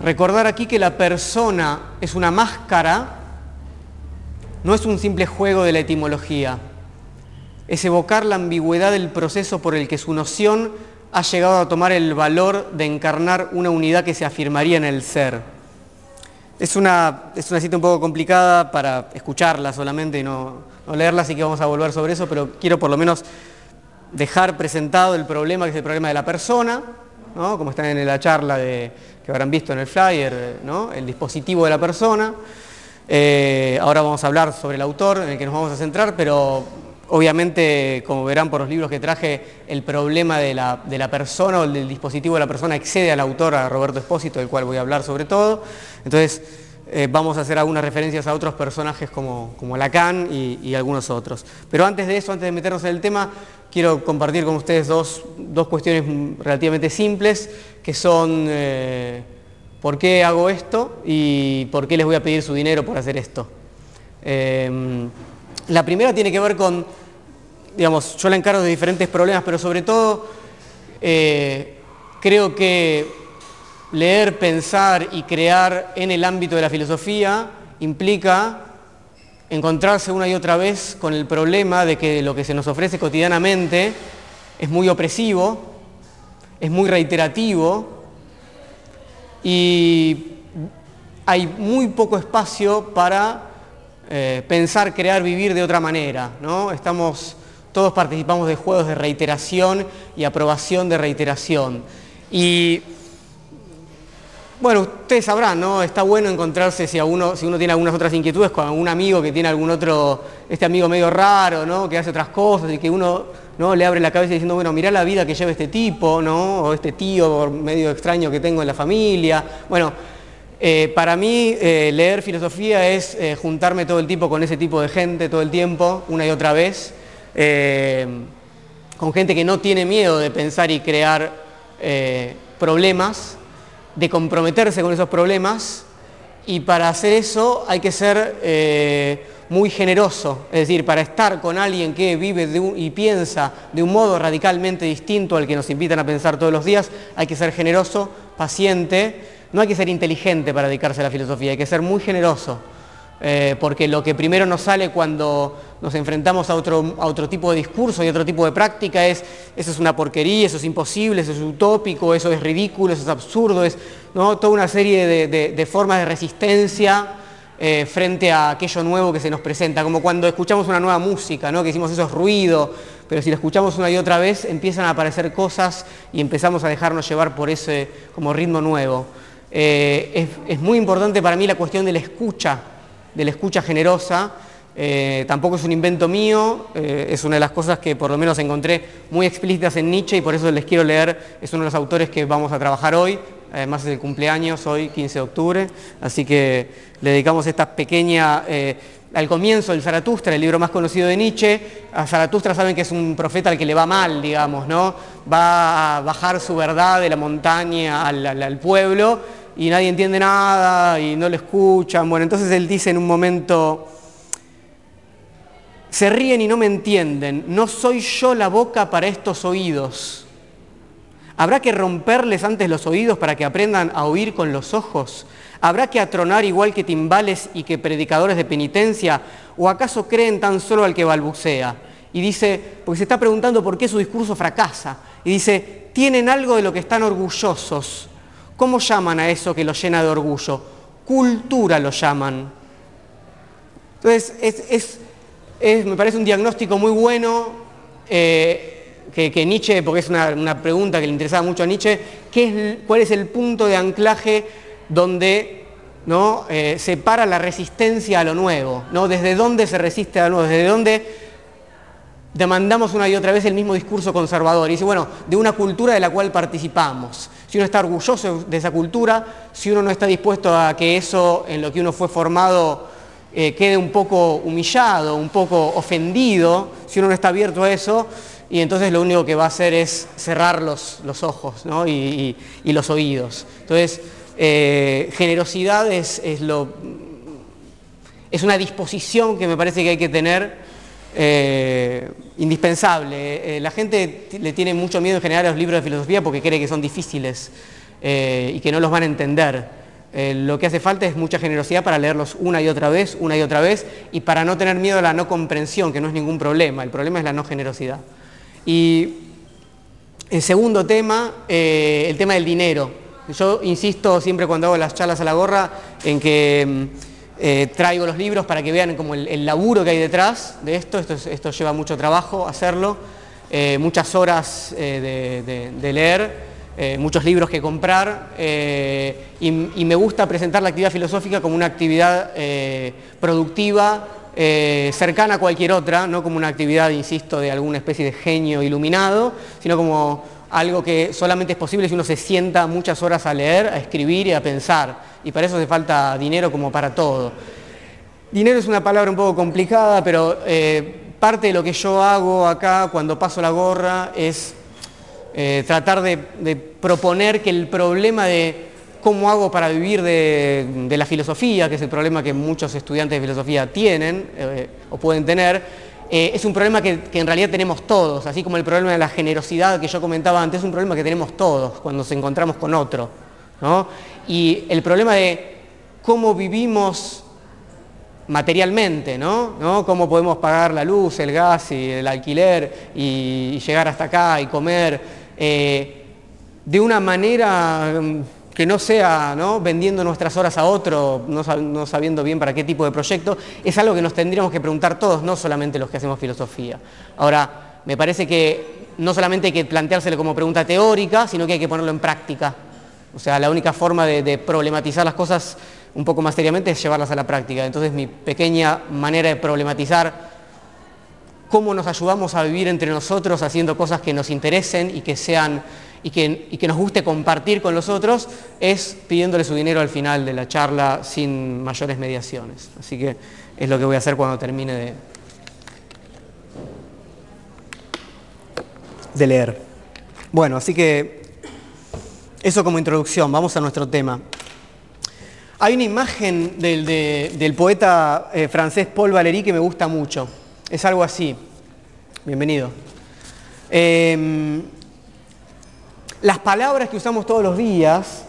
recordar aquí que la persona es una máscara, no es un simple juego de la etimología, es evocar la ambigüedad del proceso por el que su noción ha llegado a tomar el valor de encarnar una unidad que se afirmaría en el ser. Es una, es una cita un poco complicada para escucharla solamente y no, no leerla, así que vamos a volver sobre eso, pero quiero por lo menos dejar presentado el problema, que es el problema de la persona, ¿no? como están en la charla de, que habrán visto en el flyer, ¿no? el dispositivo de la persona. Eh, ahora vamos a hablar sobre el autor en el que nos vamos a centrar, pero obviamente, como verán por los libros que traje, el problema de la, de la persona o del dispositivo de la persona excede al autor, a Roberto Espósito, del cual voy a hablar sobre todo. Entonces, eh, vamos a hacer algunas referencias a otros personajes como, como Lacan y, algunos otros. Pero antes de eso, antes de meternos en el tema, quiero compartir con ustedes dos, dos cuestiones relativamente simples, que son eh, por qué hago esto y por qué les voy a pedir su dinero por hacer esto. Eh, la primera tiene que ver con, digamos, yo la encargo de diferentes problemas, pero sobre todo creo que leer, pensar y crear en el ámbito de la filosofía implica encontrarse una y otra vez con el problema de que lo que se nos ofrece cotidianamente es muy opresivo, es muy reiterativo y hay muy poco espacio para eh, pensar, crear, vivir de otra manera. ¿no? Estamos, todos participamos de juegos de reiteración y aprobación de reiteración. Y bueno, ustedes sabrán, ¿no? Está bueno encontrarse si, uno, tiene algunas otras inquietudes con algún amigo que tiene algún otro, este amigo medio raro, ¿no? Que hace otras cosas y que uno ¿no? le abre la cabeza diciendo, bueno, mirá la vida que lleva este tipo, ¿no? O este tío medio extraño que tengo en la familia. Bueno, eh, para mí eh, leer filosofía es eh, juntarme todo el tiempo con ese tipo de gente, todo el tiempo, una y otra vez, con gente que no tiene miedo de pensar y crear problemas, de comprometerse con esos problemas y para hacer eso hay que ser eh, muy generoso, es decir, para estar con alguien que vive y piensa de un modo radicalmente distinto al que nos invitan a pensar todos los días, hay que ser generoso, paciente, no hay que ser inteligente para dedicarse a la filosofía, hay que ser muy generoso. Eh, porque lo que primero nos sale cuando nos enfrentamos a otro, a otro tipo de discurso y otro tipo de práctica es, eso es una porquería, eso es imposible, eso es utópico, eso es ridículo, eso es absurdo, es ¿no? toda una serie de, de, formas de resistencia eh, frente a aquello nuevo que se nos presenta, como cuando escuchamos una nueva música, ¿no? que decimos eso es ruido, pero si la escuchamos una y otra vez empiezan a aparecer cosas y empezamos a dejarnos llevar por ese como ritmo nuevo. Eh, es, es muy importante para mí la cuestión de la escucha, de la escucha generosa, eh, tampoco es un invento mío, eh, es una de las cosas que por lo menos encontré muy explícitas en Nietzsche y por eso les quiero leer, es uno de los autores que vamos a trabajar hoy, además es el cumpleaños hoy, 15 de octubre, así que le dedicamos esta pequeña, eh, al comienzo del Zaratustra, el libro más conocido de Nietzsche, a Zaratustra saben que es un profeta al que le va mal, digamos, ¿no? Va a bajar su verdad de la montaña al pueblo y nadie entiende nada y no lo escuchan. Bueno, entonces él dice en un momento, se ríen y no me entienden, no soy yo la boca para estos oídos. ¿Habrá que romperles antes los oídos para que aprendan a oír con los ojos? ¿Habrá que atronar igual que timbales y que predicadores de penitencia? ¿O acaso creen tan solo al que balbucea? Y dice, porque se está preguntando por qué su discurso fracasa. Y dice, tienen algo de lo que están orgullosos. ¿Cómo llaman a eso que los llena de orgullo? Cultura lo llaman. Entonces, es, me parece un diagnóstico muy bueno eh, que, Nietzsche, porque es una, pregunta que le interesaba mucho a Nietzsche, ¿qué ¿cuál es el punto de anclaje donde ¿no? Eh, separa la resistencia a lo nuevo? ¿no? ¿Desde dónde se resiste a lo nuevo? ¿Desde dónde demandamos una y otra vez el mismo discurso conservador? Y dice, bueno, de una cultura de la cual participamos. Si uno está orgulloso de esa cultura, si uno no está dispuesto a que eso en lo que uno fue formado eh, quede un poco humillado, un poco ofendido, si uno no está abierto a eso, y entonces lo único que va a hacer es cerrar los, los ojos ¿no? y, y, los oídos. Entonces, eh, generosidad es, es, lo, es, una disposición que me parece que hay que tener eh, indispensable. Eh, la gente le tiene mucho miedo en general a los libros de filosofía porque cree que son difíciles y que no los van a entender. Eh, lo que hace falta es mucha generosidad para leerlos una y otra vez, una y otra vez, y para no tener miedo a la no comprensión, que no es ningún problema, el problema es la no generosidad. Y el segundo tema, eh, el tema del dinero. Yo insisto siempre cuando hago las charlas a la gorra en que mm, eh, traigo los libros para que vean como el, laburo que hay detrás de esto, esto, lleva mucho trabajo hacerlo, muchas horas de leer, eh, muchos libros que comprar eh, y, me gusta presentar la actividad filosófica como una actividad eh, productiva, cercana a cualquier otra, no como una actividad, insisto, de alguna especie de genio iluminado, sino como algo que solamente es posible si uno se sienta muchas horas a leer, a escribir y a pensar. Y para eso hace falta dinero como para todo. Dinero es una palabra un poco complicada, pero parte de lo que yo hago acá cuando paso la gorra es eh, tratar de, proponer que el problema de cómo hago para vivir de, la filosofía, que es el problema que muchos estudiantes de filosofía tienen eh, o pueden tener, eh, es un problema que, en realidad tenemos todos, así como el problema de la generosidad que yo comentaba antes, es un problema que tenemos todos cuando nos encontramos con otro. Y el problema de cómo vivimos materialmente, ¿no? Cómo podemos pagar la luz, el gas y el alquiler y llegar hasta acá y comer eh, de una manera mm, que no sea vendiendo nuestras horas a otro, no, sabiendo bien para qué tipo de proyecto, es algo que nos tendríamos que preguntar todos, no solamente los que hacemos filosofía. Ahora, me parece que no solamente hay que planteárselo como pregunta teórica, sino que hay que ponerlo en práctica. O sea, la única forma de problematizar las cosas un poco más seriamente es llevarlas a la práctica. Entonces, mi pequeña manera de problematizar cómo nos ayudamos a vivir entre nosotros haciendo cosas que nos interesen y que sean y que, nos guste compartir con los otros, es pidiéndole su dinero al final de la charla sin mayores mediaciones. Así que es lo que voy a hacer cuando termine de, leer. Bueno, así que eso como introducción, vamos a nuestro tema. Hay una imagen del, poeta eh, francés Paul Valéry que me gusta mucho. Es algo así. Bienvenido. Em, las palabras que usamos todos los días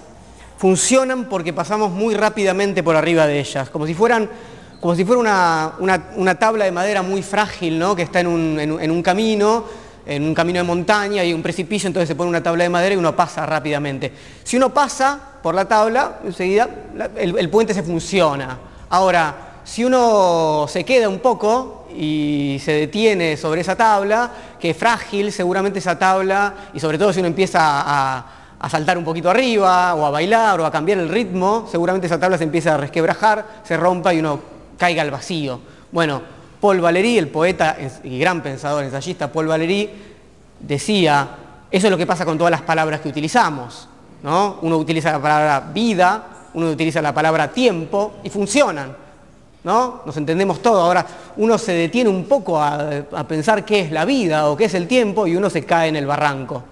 funcionan porque pasamos muy rápidamente por arriba de ellas, como si fueran como si fuera una, tabla de madera muy frágil, ¿no? que está en un, camino, en un camino de montaña y un precipicio, entonces se pone una tabla de madera y uno pasa rápidamente. Si uno pasa por la tabla, enseguida el puente se funciona. Ahora, si uno se queda un poco y se detiene sobre esa tabla, que es frágil, seguramente esa tabla, y sobre todo si uno empieza a, saltar un poquito arriba, o a bailar, o a cambiar el ritmo, seguramente esa tabla se empieza a resquebrajar, se rompa y uno caiga al vacío. Bueno, Paul Valéry, el poeta y gran pensador ensayista Paul Valéry, decía, eso es lo que pasa con todas las palabras que utilizamos. ¿no? Uno utiliza la palabra vida, uno utiliza la palabra tiempo y funcionan. ¿No? Nos entendemos todo. Ahora, uno se detiene un poco a, pensar qué es la vida o qué es el tiempo y uno se cae en el barranco,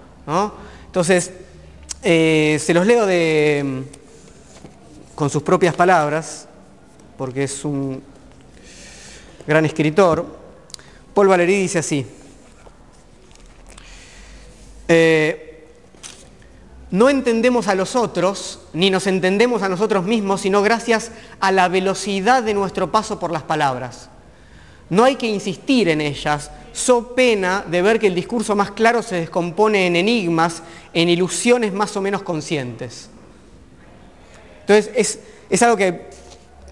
Entonces, eh, se los leo de, con sus propias palabras, porque es un gran escritor. Paul Valéry dice así. Eh, no entendemos a los otros, ni nos entendemos a nosotros mismos, sino gracias a la velocidad de nuestro paso por las palabras. No hay que insistir en ellas, so pena de ver que el discurso más claro se descompone en enigmas, en ilusiones más o menos conscientes. Entonces, es, algo que,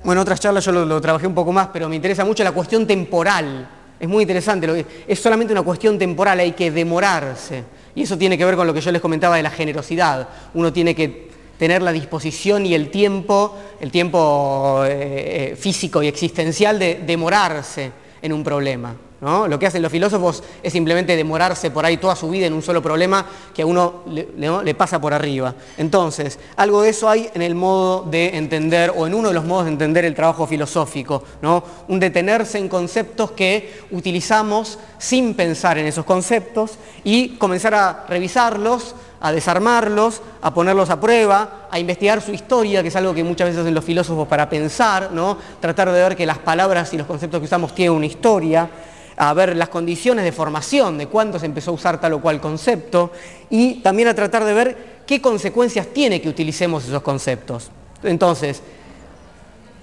bueno, en otras charlas yo lo, trabajé un poco más, pero me interesa mucho la cuestión temporal. Es muy interesante, es solamente una cuestión temporal, hay que demorarse. Y eso tiene que ver con lo que yo les comentaba de la generosidad. Uno tiene que tener la disposición y el tiempo, el tiempo eh, eh, físico y existencial de demorarse en un problema. Lo que hacen los filósofos es simplemente demorarse por ahí toda su vida en un solo problema que a uno le, pasa por arriba. Entonces, algo de eso hay en el modo de entender, o en uno de los modos de entender el trabajo filosófico, ¿no? un detenerse en conceptos que utilizamos sin pensar en esos conceptos y comenzar a revisarlos, a desarmarlos, a ponerlos a prueba, a investigar su historia, que es algo que muchas veces hacen los filósofos para pensar, ¿no? tratar de ver que las palabras y los conceptos que usamos tienen una historia, a ver las condiciones de formación, de cuándo se empezó a usar tal o cual concepto, y también a tratar de ver qué consecuencias tiene que utilicemos esos conceptos. Entonces,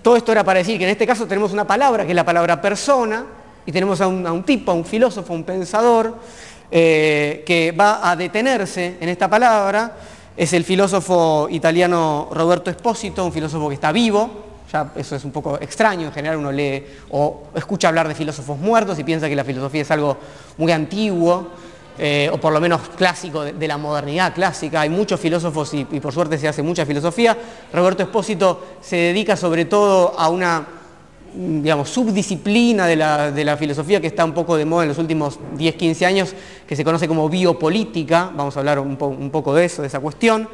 todo esto era para decir que en este caso tenemos una palabra, que es la palabra persona, y tenemos a un, tipo, a un filósofo, un pensador, eh, que va a detenerse en esta palabra. Es el filósofo italiano Roberto Espósito, un filósofo que está vivo, ya eso es un poco extraño, en general uno lee o escucha hablar de filósofos muertos y piensa que la filosofía es algo muy antiguo, eh, o por lo menos clásico, de, la modernidad clásica. Hay muchos filósofos y, por suerte se hace mucha filosofía. Roberto Espósito se dedica sobre todo a una subdisciplina de la, filosofía que está un poco de moda en los últimos 10, 15 años, que se conoce como biopolítica, vamos a hablar un poco de eso, de esa cuestión.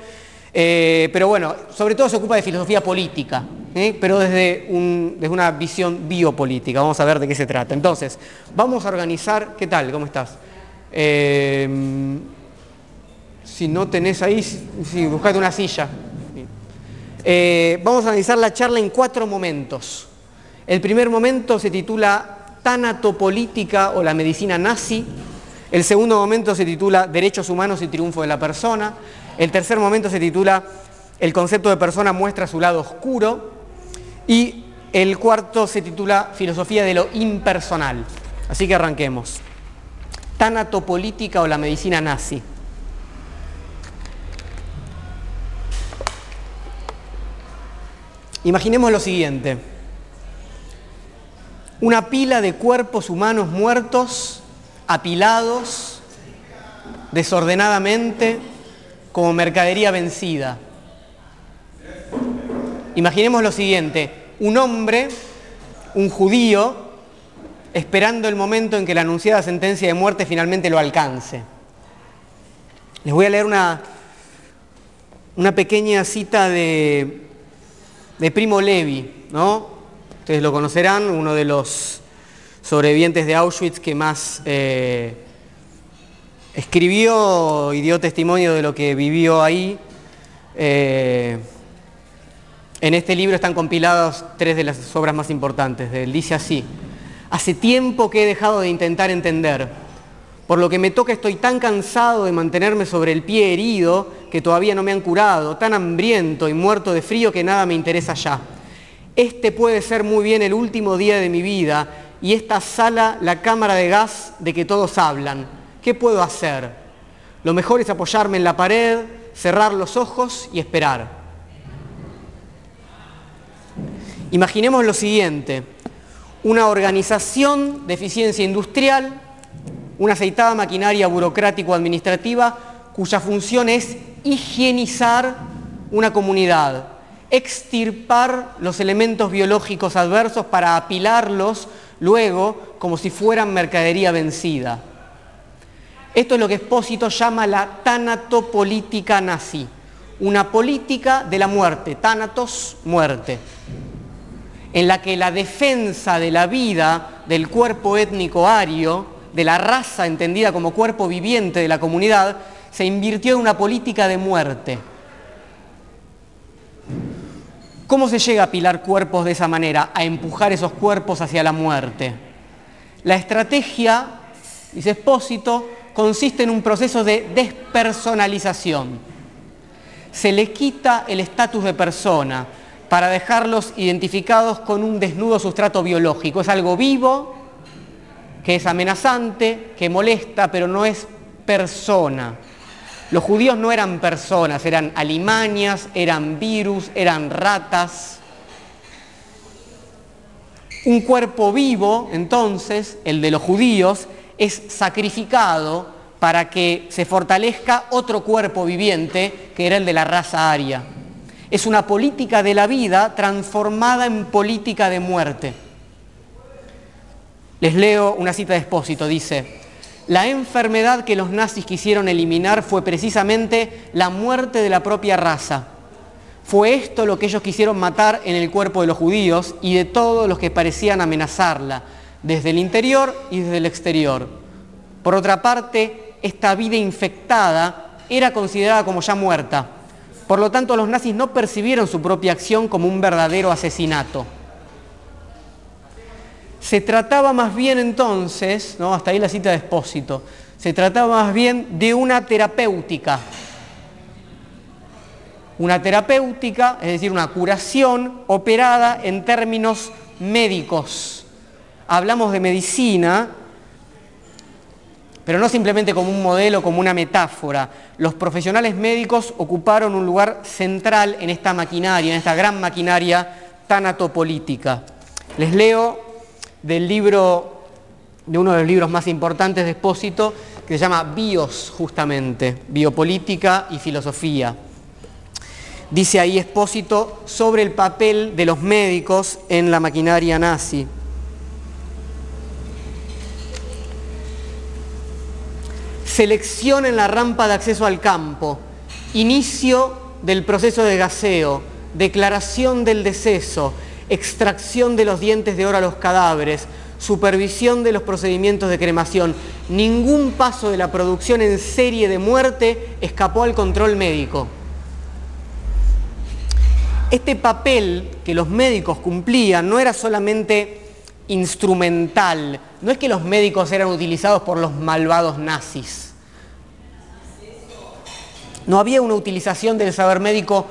Eh, pero bueno, sobre todo se ocupa de filosofía política, ¿eh? pero desde, una visión biopolítica. Vamos a ver de qué se trata. Entonces, vamos a organizar, ¿qué tal? ¿Cómo estás? Eh, si no tenés ahí, sí, buscate una silla. vamos a analizar la charla en cuatro momentos. El primer momento se titula Tanatopolítica o la medicina nazi. El segundo momento se titula Derechos humanos y triunfo de la persona. El tercer momento se titula El concepto de persona muestra su lado oscuro. Y el cuarto se titula Filosofía de lo impersonal. Así que arranquemos. Tanatopolítica o la medicina nazi. Imaginemos lo siguiente. Una pila de cuerpos humanos muertos, apilados, desordenadamente, como mercadería vencida. Imaginemos lo siguiente, un hombre, un judío, esperando el momento en que la anunciada sentencia de muerte finalmente lo alcance. Les voy a leer una, una pequeña cita de, de Primo Levi, ¿no? Ustedes lo conocerán, uno de los sobrevivientes de Auschwitz que más eh, escribió y dio testimonio de lo que vivió ahí. Eh, en este libro están compiladas tres de las obras más importantes. Él dice así, hace tiempo que he dejado de intentar entender, por lo que me toca estoy tan cansado de mantenerme sobre el pie herido que todavía no me han curado, tan hambriento y muerto de frío que nada me interesa ya. Este puede ser muy bien el último día de mi vida y esta sala la cámara de gas de que todos hablan. ¿Qué puedo hacer? Lo mejor es apoyarme en la pared, cerrar los ojos y esperar. Imaginemos lo siguiente, una organización de eficiencia industrial, una aceitada maquinaria burocrático-administrativa cuya función es higienizar una comunidad, extirpar los elementos biológicos adversos para apilarlos luego como si fueran mercadería vencida. Esto es lo que Espósito llama la tanatopolítica nazi, una política de la muerte, tanatos, muerte, en la que la defensa de la vida del cuerpo étnico ario, de la raza entendida como cuerpo viviente de la comunidad, se invirtió en una política de muerte. ¿Cómo se llega a apilar cuerpos de esa manera, a empujar esos cuerpos hacia la muerte? La estrategia, dice Espósito, consiste en un proceso de despersonalización. Se le quita el estatus de persona para dejarlos identificados con un desnudo sustrato biológico. Es algo vivo, que es amenazante, que molesta, pero no es persona. Los judíos no eran personas, eran alimañas, eran virus, eran ratas. Un cuerpo vivo, entonces, el de los judíos, es sacrificado para que se fortalezca otro cuerpo viviente que era el de la raza aria. Es una política de la vida transformada en política de muerte. Les leo una cita de expósito, dice, la enfermedad que los nazis quisieron eliminar fue precisamente la muerte de la propia raza. Fue esto lo que ellos quisieron matar en el cuerpo de los judíos y de todos los que parecían amenazarla, desde el interior y desde el exterior. Por otra parte, esta vida infectada era considerada como ya muerta. Por lo tanto, los nazis no percibieron su propia acción como un verdadero asesinato. Se trataba más bien entonces, ¿no? hasta ahí la cita de expósito, se trataba más bien de una terapéutica. Una terapéutica, es decir, una curación operada en términos médicos. Hablamos de medicina, pero no simplemente como un modelo, como una metáfora. Los profesionales médicos ocuparon un lugar central en esta maquinaria, en esta gran maquinaria tanatopolítica. Les leo del libro, de uno de los libros más importantes de Espósito, que se llama Bios, justamente, Biopolítica y Filosofía. Dice ahí Espósito sobre el papel de los médicos en la maquinaria nazi. Selección en la rampa de acceso al campo, inicio del proceso de gaseo, declaración del deceso, extracción de los dientes de oro a los cadáveres, supervisión de los procedimientos de cremación. Ningún paso de la producción en serie de muerte escapó al control médico. Este papel que los médicos cumplían no era solamente instrumental, no es que los médicos eran utilizados por los malvados nazis. No había una utilización del saber médico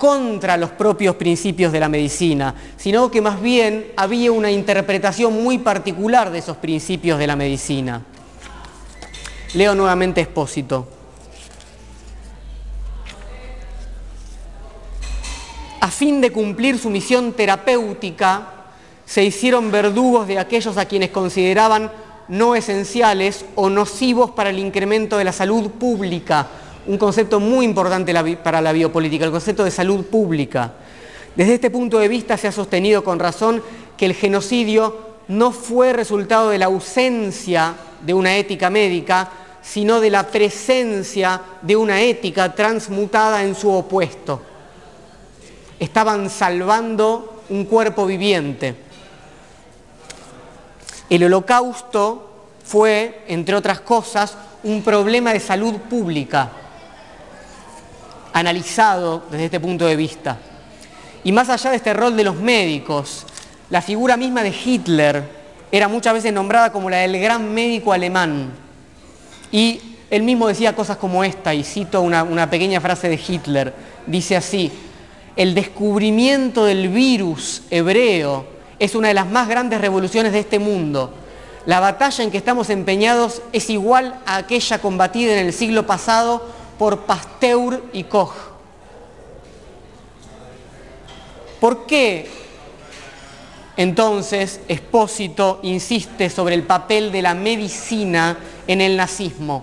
contra los propios principios de la medicina, sino que más bien había una interpretación muy particular de esos principios de la medicina. Leo nuevamente Expósito. A fin de cumplir su misión terapéutica, se hicieron verdugos de aquellos a quienes consideraban no esenciales o nocivos para el incremento de la salud pública un concepto muy importante para la biopolítica, el concepto de salud pública. Desde este punto de vista se ha sostenido con razón que el genocidio no fue resultado de la ausencia de una ética médica, sino de la presencia de una ética transmutada en su opuesto. Estaban salvando un cuerpo viviente. El holocausto fue, entre otras cosas, un problema de salud pública analizado desde este punto de vista. Y más allá de este rol de los médicos, la figura misma de Hitler era muchas veces nombrada como la del gran médico alemán. Y él mismo decía cosas como esta, y cito una, una pequeña frase de Hitler, dice así, el descubrimiento del virus hebreo es una de las más grandes revoluciones de este mundo. La batalla en que estamos empeñados es igual a aquella combatida en el siglo pasado por Pasteur y Koch. ¿Por qué entonces Espósito insiste sobre el papel de la medicina en el nazismo?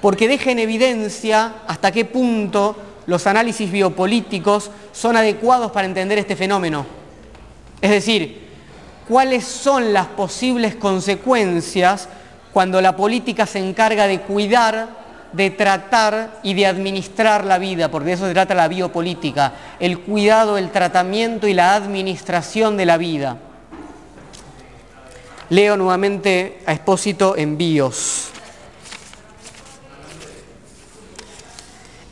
Porque deja en evidencia hasta qué punto los análisis biopolíticos son adecuados para entender este fenómeno. Es decir, cuáles son las posibles consecuencias cuando la política se encarga de cuidar de tratar y de administrar la vida, porque de eso se trata la biopolítica, el cuidado, el tratamiento y la administración de la vida. Leo nuevamente a Expósito en Bios.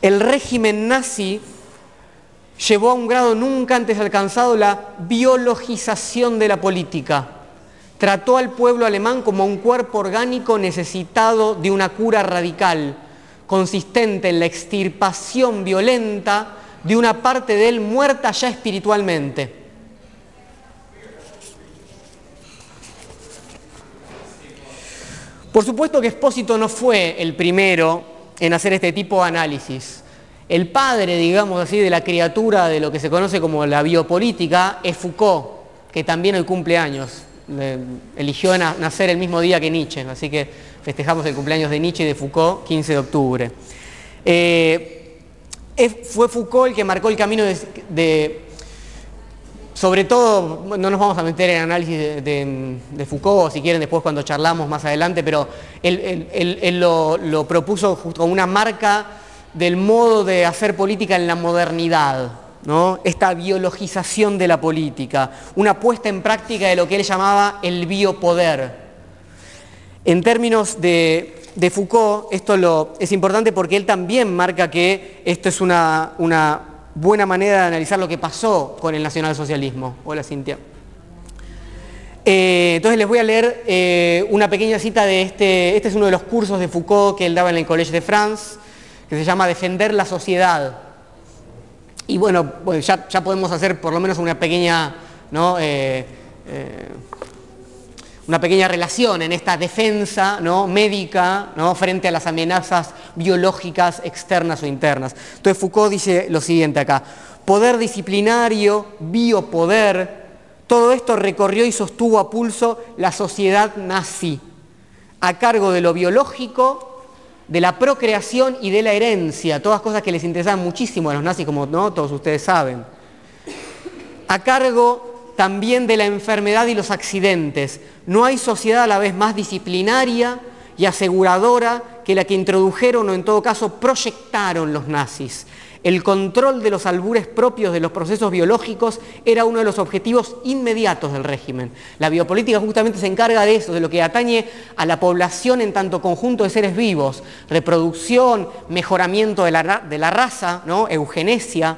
El régimen nazi llevó a un grado nunca antes alcanzado la biologización de la política. Trató al pueblo alemán como un cuerpo orgánico necesitado de una cura radical consistente en la extirpación violenta de una parte de él muerta ya espiritualmente. Por supuesto que Espósito no fue el primero en hacer este tipo de análisis. El padre, digamos así, de la criatura de lo que se conoce como la biopolítica es Foucault, que también hoy cumple años. Eligió nacer el mismo día que Nietzsche, así que festejamos el cumpleaños de Nietzsche y de Foucault, 15 de octubre. Eh, fue Foucault el que marcó el camino de, sobre todo, no nos vamos a meter en análisis de, Foucault, si quieren después cuando charlamos más adelante, pero él, lo, lo, propuso justo como una marca del modo de hacer política en la modernidad, ¿no? esta biologización de la política, una puesta en práctica de lo que él llamaba el biopoder. En términos de, Foucault, esto es importante porque él también marca que esto es una, buena manera de analizar lo que pasó con el nacionalsocialismo. Hola Cintia. Eh, entonces les voy a leer eh, una pequeña cita de este, este es uno de los cursos de Foucault que él daba en el Collège de France, que se llama Defender la sociedad. y bueno, ya, ya, podemos hacer por lo menos una pequeña, ¿no? Eh, una pequeña relación en esta defensa ¿no? médica ¿no? frente a las amenazas biológicas externas o internas. Entonces Foucault dice lo siguiente acá, poder disciplinario, biopoder, todo esto recorrió y sostuvo a pulso la sociedad nazi, a cargo de lo biológico, de la procreación y de la herencia, todas cosas que les interesaban muchísimo a los nazis, como ¿no? todos ustedes saben. A cargo también de la enfermedad y los accidentes. No hay sociedad a la vez más disciplinaria y aseguradora que la que introdujeron o en todo caso proyectaron los nazis. El control de los albures propios de los procesos biológicos era uno de los objetivos inmediatos del régimen. La biopolítica justamente se encarga de eso, de lo que atañe a la población en tanto conjunto de seres vivos, reproducción, mejoramiento de la, de la raza, ¿no? eugenesia.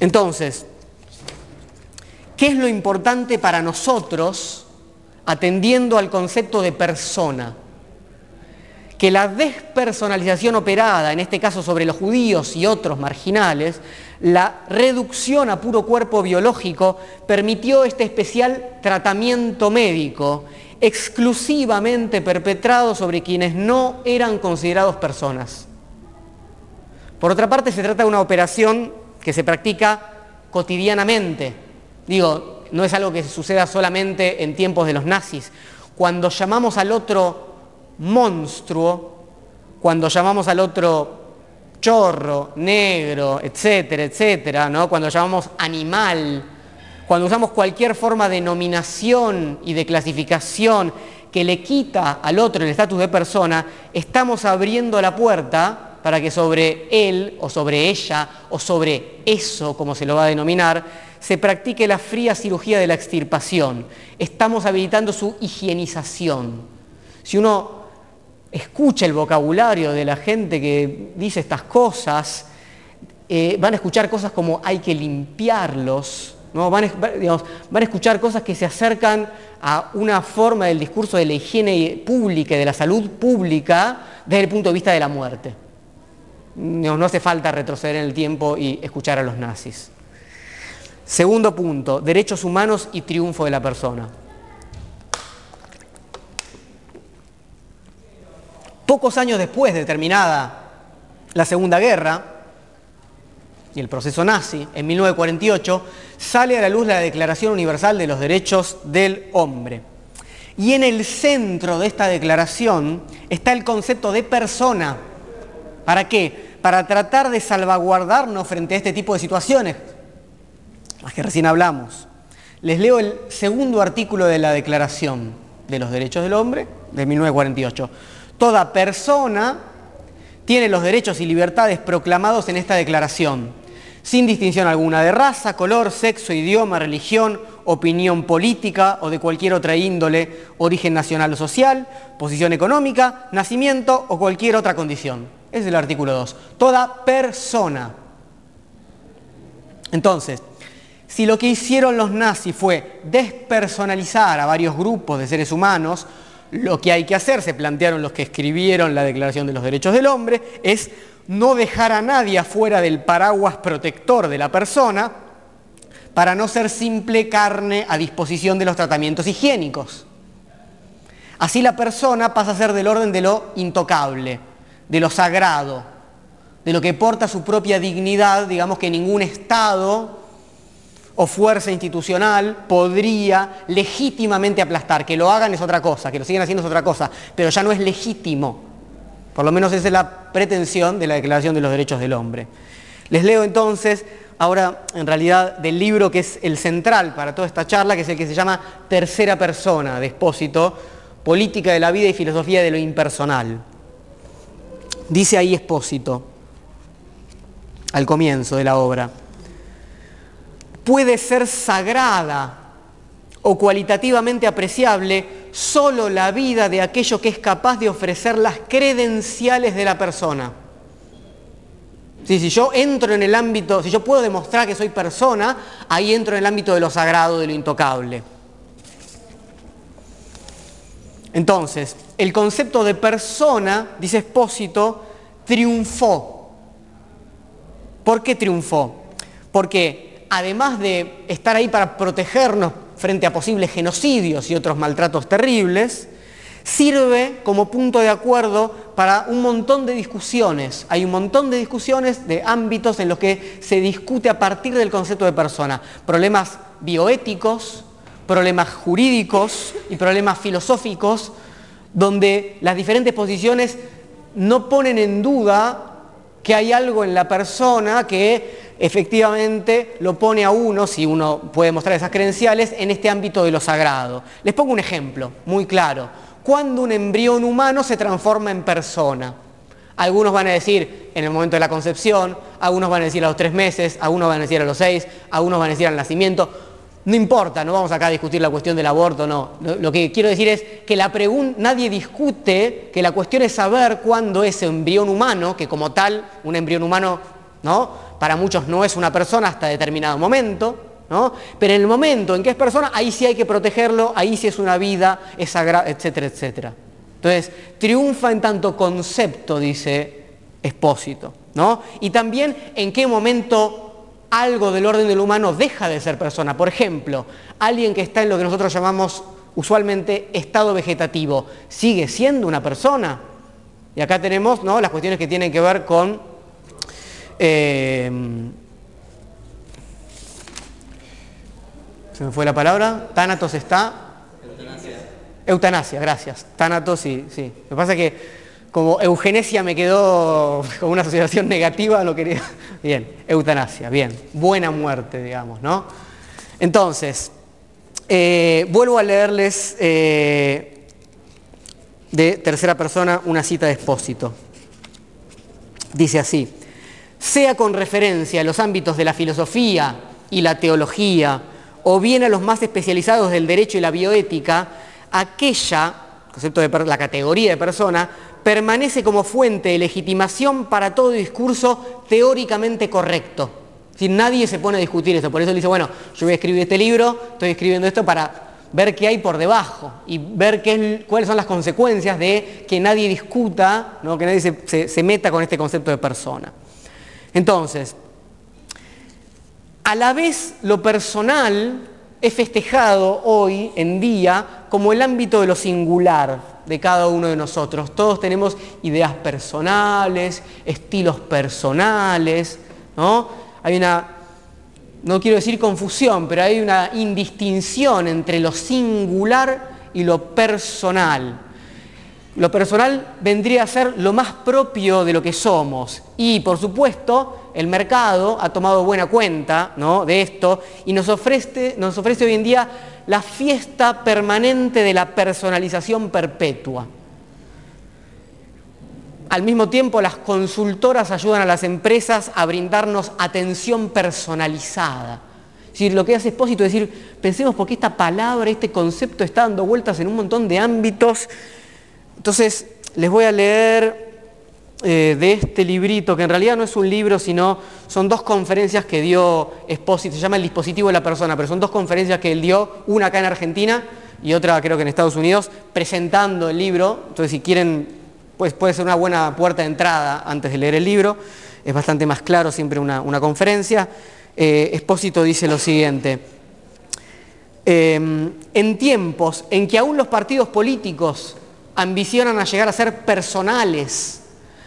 Entonces, ¿qué es lo importante para nosotros atendiendo al concepto de persona? que la despersonalización operada, en este caso sobre los judíos y otros marginales, la reducción a puro cuerpo biológico, permitió este especial tratamiento médico exclusivamente perpetrado sobre quienes no eran considerados personas. Por otra parte, se trata de una operación que se practica cotidianamente. Digo, no es algo que suceda solamente en tiempos de los nazis. Cuando llamamos al otro monstruo, cuando llamamos al otro chorro, negro, etcétera, etcétera, ¿no? cuando llamamos animal, cuando usamos cualquier forma de nominación y de clasificación que le quita al otro el estatus de persona, estamos abriendo la puerta para que sobre él o sobre ella o sobre eso, como se lo va a denominar, se practique la fría cirugía de la extirpación. Estamos habilitando su higienización. Si uno escucha el vocabulario de la gente que dice estas cosas, eh, van a escuchar cosas como hay que limpiarlos, ¿no? van, van, a escuchar cosas que se acercan a una forma del discurso de la higiene pública y de la salud pública desde el punto de vista de la muerte. No hace falta retroceder en el tiempo y escuchar a los nazis. Segundo punto, derechos humanos y triunfo de la persona. Pocos años después de terminada la Segunda Guerra y el proceso nazi, en 1948, sale a la luz la Declaración Universal de los Derechos del Hombre. Y en el centro de esta declaración está el concepto de persona. ¿Para qué? Para tratar de salvaguardarnos frente a este tipo de situaciones, las que recién hablamos. Les leo el segundo artículo de la Declaración de los Derechos del Hombre de 1948. Toda persona tiene los derechos y libertades proclamados en esta declaración, sin distinción alguna de raza, color, sexo, idioma, religión, opinión política o de cualquier otra índole, origen nacional o social, posición económica, nacimiento o cualquier otra condición. Es el artículo 2. Toda persona. Entonces, si lo que hicieron los nazis fue despersonalizar a varios grupos de seres humanos, lo que hay que hacer, se plantearon los que escribieron la Declaración de los Derechos del Hombre, es no dejar a nadie afuera del paraguas protector de la persona para no ser simple carne a disposición de los tratamientos higiénicos. Así la persona pasa a ser del orden de lo intocable, de lo sagrado, de lo que porta su propia dignidad, digamos que ningún Estado o fuerza institucional podría legítimamente aplastar. Que lo hagan es otra cosa, que lo sigan haciendo es otra cosa, pero ya no es legítimo. Por lo menos esa es la pretensión de la Declaración de los Derechos del Hombre. Les leo entonces, ahora en realidad, del libro que es el central para toda esta charla, que es el que se llama Tercera Persona de Espósito, Política de la Vida y Filosofía de lo Impersonal. Dice ahí Espósito, al comienzo de la obra puede ser sagrada o cualitativamente apreciable solo la vida de aquello que es capaz de ofrecer las credenciales de la persona. si yo entro en el ámbito, si yo puedo demostrar que soy persona, ahí entro en el ámbito de lo sagrado, de lo intocable. Entonces, el concepto de persona, dice Espósito, triunfó ¿Por qué triunfó? Porque además de estar ahí para protegernos frente a posibles genocidios y otros maltratos terribles, sirve como punto de acuerdo para un montón de discusiones. Hay un montón de discusiones de ámbitos en los que se discute a partir del concepto de persona. Problemas bioéticos, problemas jurídicos y problemas filosóficos, donde las diferentes posiciones no ponen en duda que hay algo en la persona que efectivamente lo pone a uno, si uno puede mostrar esas credenciales, en este ámbito de lo sagrado. Les pongo un ejemplo muy claro. Cuando un embrión humano se transforma en persona. Algunos van a decir en el momento de la concepción, algunos van a decir a los tres meses, algunos van a decir a los seis, algunos van a decir al nacimiento. No importa, no vamos acá a discutir la cuestión del aborto, no. Lo, que quiero decir es que la nadie discute que la cuestión es saber cuándo ese embrión humano, que como tal, un embrión humano, ¿no? Para muchos no es una persona hasta determinado momento, ¿no? Pero en el momento en que es persona, ahí sí hay que protegerlo, ahí sí es una vida, es sagrada, etcétera, etcétera. Entonces, triunfa en tanto concepto, dice Espósito, ¿no? Y también en qué momento algo del orden del humano deja de ser persona. Por ejemplo, alguien que está en lo que nosotros llamamos usualmente estado vegetativo, ¿sigue siendo una persona? Y acá tenemos ¿no? las cuestiones que tienen que ver con... Eh, se me fue la palabra. Tánatos está... Eutanasia. Eutanasia, gracias. Tánatos, sí, sí. Me pasa que como eugenesia me quedó con una asociación negativa, lo quería... Bien, eutanasia, bien, buena muerte, digamos, ¿no? Entonces, eh, vuelvo a leerles eh, de tercera persona una cita de expósito. Dice así, sea con referencia a los ámbitos de la filosofía y la teología, o bien a los más especializados del derecho y la bioética, aquella, concepto de la categoría de persona, permanece como fuente de legitimación para todo discurso teóricamente correcto. Si nadie se pone a discutir eso, por eso él dice, bueno, yo voy a escribir este libro, estoy escribiendo esto para ver qué hay por debajo y ver qué, cuáles son las consecuencias de que nadie discuta, ¿no? que nadie se, se meta con este concepto de persona. Entonces, a la vez lo personal es festejado hoy en día como el ámbito de lo singular, de cada uno de nosotros. Todos tenemos ideas personales, estilos personales, ¿no? Hay una, no quiero decir confusión, pero hay una indistinción entre lo singular y lo personal. Lo personal vendría a ser lo más propio de lo que somos. Y, por supuesto, el mercado ha tomado buena cuenta ¿no? de esto y nos ofrece, nos ofrece hoy en día la fiesta permanente de la personalización perpetua. Al mismo tiempo, las consultoras ayudan a las empresas a brindarnos atención personalizada. Es lo que hace Espósito es decir, pensemos por qué esta palabra, este concepto está dando vueltas en un montón de ámbitos. Entonces, les voy a leer eh, de este librito, que en realidad no es un libro, sino son dos conferencias que dio Espósito, se llama El dispositivo de la persona, pero son dos conferencias que él dio, una acá en Argentina y otra creo que en Estados Unidos, presentando el libro. Entonces si quieren, pues puede ser una buena puerta de entrada antes de leer el libro, es bastante más claro siempre una, conferencia. Eh, Espósito dice lo siguiente, em, en tiempos en que aún los partidos políticos ambicionan a llegar a ser personales,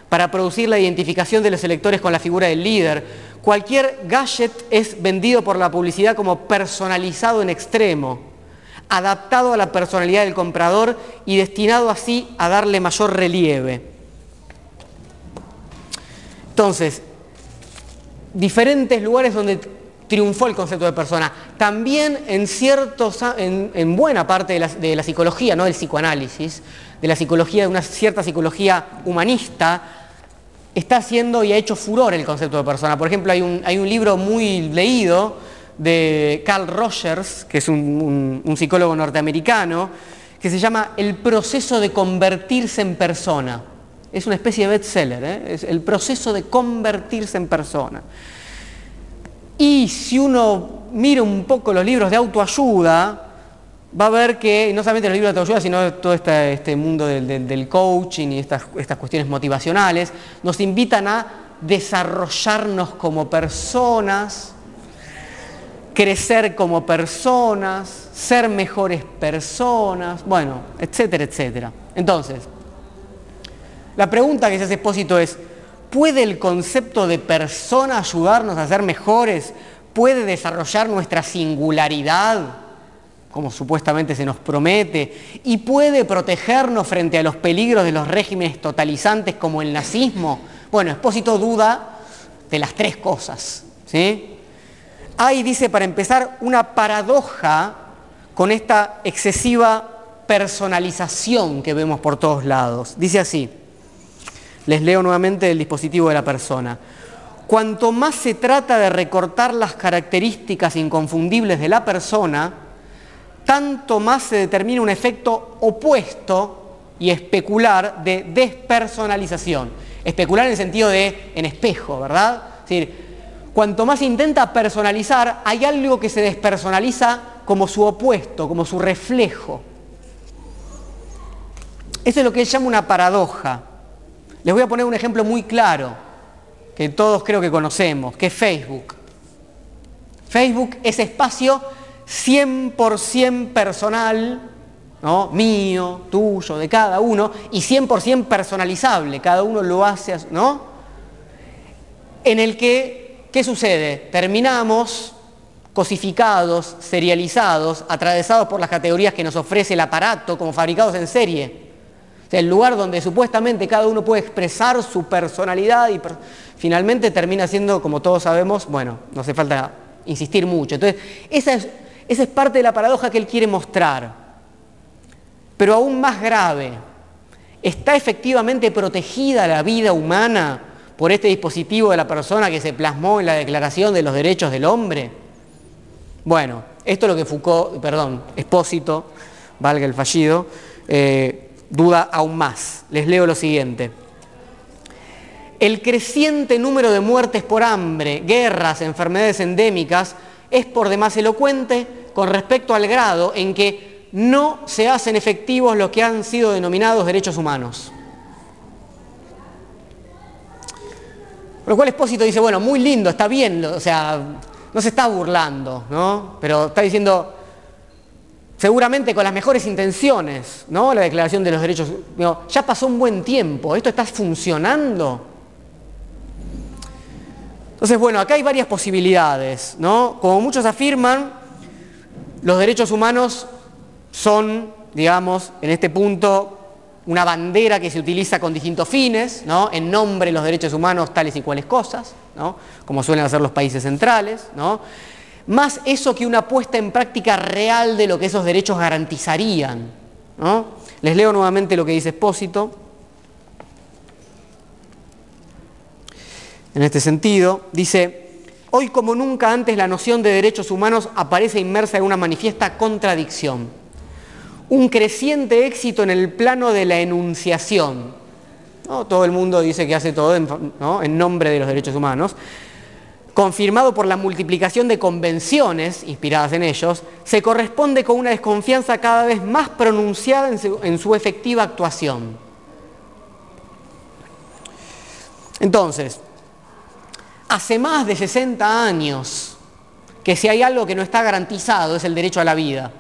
para producir la identificación de los electores con la figura del líder. Cualquier gadget es vendido por la publicidad como personalizado en extremo, adaptado a la personalidad del comprador y destinado así a darle mayor relieve. Entonces, diferentes lugares donde triunfó el concepto de persona. También en, ciertos, en, buena parte de la, de la, psicología, no del psicoanálisis, de la psicología, de una cierta psicología humanista, está haciendo y ha hecho furor el concepto de persona. Por ejemplo, hay un, hay un libro muy leído de Carl Rogers, que es un, psicólogo norteamericano, que se llama El proceso de convertirse en persona. Es una especie de bestseller, ¿eh? es el proceso de convertirse en persona. Y si uno mira un poco los libros de autoayuda, va a ver que no solamente los libros de autoayuda, sino todo este, mundo del, coaching y estas, estas cuestiones motivacionales, nos invitan a desarrollarnos como personas, crecer como personas, ser mejores personas, bueno, etcétera, etcétera. Entonces, la pregunta que se hace expósito es, ¿puede el concepto de persona ayudarnos a ser mejores? ¿Puede desarrollar nuestra singularidad, como supuestamente se nos promete? ¿Y puede protegernos frente a los peligros de los regímenes totalizantes como el nazismo? Bueno, Expósito duda de las tres cosas. ¿sí? Hay, dice, para empezar, una paradoja con esta excesiva personalización que vemos por todos lados. Dice así, les leo nuevamente el dispositivo de la persona. Cuanto más se trata de recortar las características inconfundibles de la persona, tanto más se determina un efecto opuesto y especular de despersonalización. Especular en el sentido de en espejo, ¿verdad? Es decir, cuanto más intenta personalizar, hay algo que se despersonaliza como su opuesto, como su reflejo. Eso es lo que él llama una paradoja. Les voy a poner un ejemplo muy claro, que todos creo que conocemos, que es Facebook. Facebook es espacio 100% personal, ¿no? mío, tuyo, de cada uno, y 100% personalizable, cada uno lo hace, ¿no? En el que, ¿qué sucede? Terminamos cosificados, serializados, atravesados por las categorías que nos ofrece el aparato, como fabricados en serie. El lugar donde supuestamente cada uno puede expresar su personalidad y finalmente termina siendo, como todos sabemos, bueno, no hace falta insistir mucho. Entonces, esa es, esa es parte de la paradoja que él quiere mostrar. Pero aún más grave, ¿está efectivamente protegida la vida humana por este dispositivo de la persona que se plasmó en la Declaración de los Derechos del Hombre? Bueno, esto es lo que Foucault, perdón, Espósito, valga el fallido, eh, duda aún más. Les leo lo siguiente. El creciente número de muertes por hambre, guerras, enfermedades endémicas es por demás elocuente con respecto al grado en que no se hacen efectivos lo que han sido denominados derechos humanos. Por lo cual Espósito dice, bueno, muy lindo, está bien, o sea, no se está burlando, ¿no? Pero está diciendo, seguramente con las mejores intenciones, ¿no? La declaración de los derechos, ya pasó un buen tiempo, esto está funcionando. Entonces, bueno, acá hay varias posibilidades, ¿no? Como muchos afirman, los derechos humanos son, digamos, en este punto, una bandera que se utiliza con distintos fines, ¿no? en nombre de los derechos humanos tales y cuales cosas, ¿no? como suelen hacer los países centrales, ¿no? más eso que una puesta en práctica real de lo que esos derechos garantizarían. ¿no? Les leo nuevamente lo que dice Espósito. En este sentido, dice, hoy como nunca antes la noción de derechos humanos aparece inmersa en una manifiesta contradicción un creciente éxito en el plano de la enunciación. Todo el mundo dice que hace todo en, nombre de los derechos humanos. Confirmado por la multiplicación de convenciones inspiradas en ellos, se corresponde con una desconfianza cada vez más pronunciada en su efectiva actuación. Entonces, hace más de 60 años que si hay algo que no está garantizado es el derecho a la vida.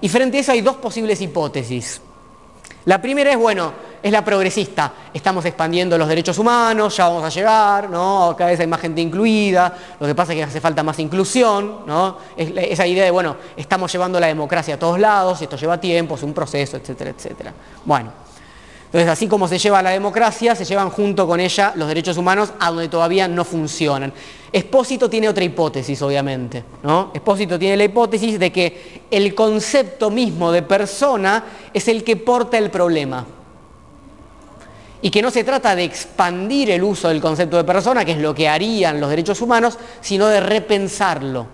Y frente a eso hay dos posibles hipótesis. La primera es, bueno, es la progresista. Estamos expandiendo los derechos humanos, ya vamos a llegar, ¿no? Cada vez hay más gente incluida, lo que pasa es que hace falta más inclusión, ¿no? esa idea de, bueno, estamos llevando la democracia a todos lados, esto lleva tiempo, es un proceso, etcétera, etcétera. Bueno, entonces, así como se lleva la democracia, se llevan junto con ella los derechos humanos a donde todavía no funcionan. Espósito tiene otra hipótesis, obviamente. ¿no? Tiene la hipótesis de que el concepto mismo de persona es el que porta el problema. Y que no se trata de expandir el uso del concepto de persona, que es lo que harían los derechos humanos, sino de repensarlo.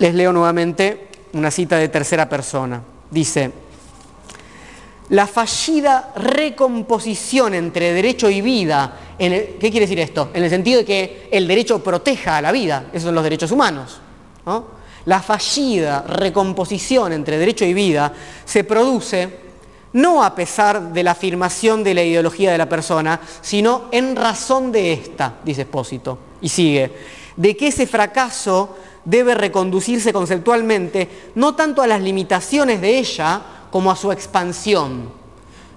Les leo nuevamente una cita de tercera persona. Dice, la fallida recomposición entre derecho y vida, ¿qué quiere decir esto? En el sentido de que el derecho proteja a la vida, esos son los derechos humanos. La fallida recomposición entre derecho y vida se produce no a pesar de la afirmación de la ideología de la persona, sino en razón de esta, dice Espósito. Y sigue, de que ese fracaso debe reconducirse conceptualmente no tanto a las limitaciones de ella como a su expansión,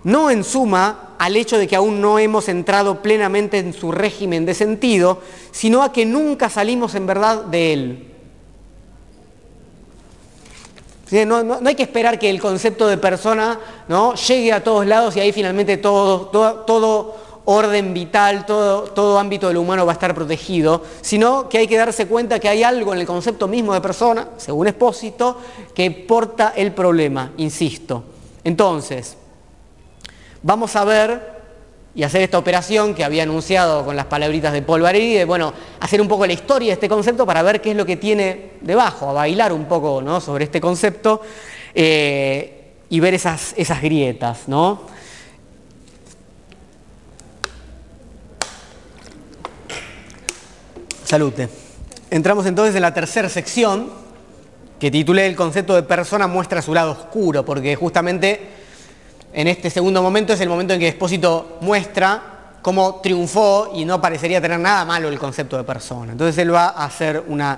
no en suma al hecho de que aún no hemos entrado plenamente en su régimen de sentido, sino a que nunca salimos en verdad de él. No, hay que esperar que el concepto de persona ¿no? llegue a todos lados y ahí finalmente todo, todo, orden vital, todo, todo ámbito de lo humano va a estar protegido, sino que hay que darse cuenta que hay algo en el concepto mismo de persona, según Espósito, que porta el problema, insisto. Entonces, vamos a ver y hacer esta operación que había anunciado con las palabritas de Paul Valéry, de bueno, hacer un poco la historia de este concepto para ver qué es lo que tiene debajo, a bailar un poco ¿no? sobre este concepto eh, y ver esas, esas grietas. ¿no? Salute. Entramos entonces en la tercera sección que titulé El concepto de persona muestra su lado oscuro, porque justamente en este segundo momento es el momento en que Espósito muestra cómo triunfó y no parecería tener nada malo el concepto de persona. Entonces él va a hacer una,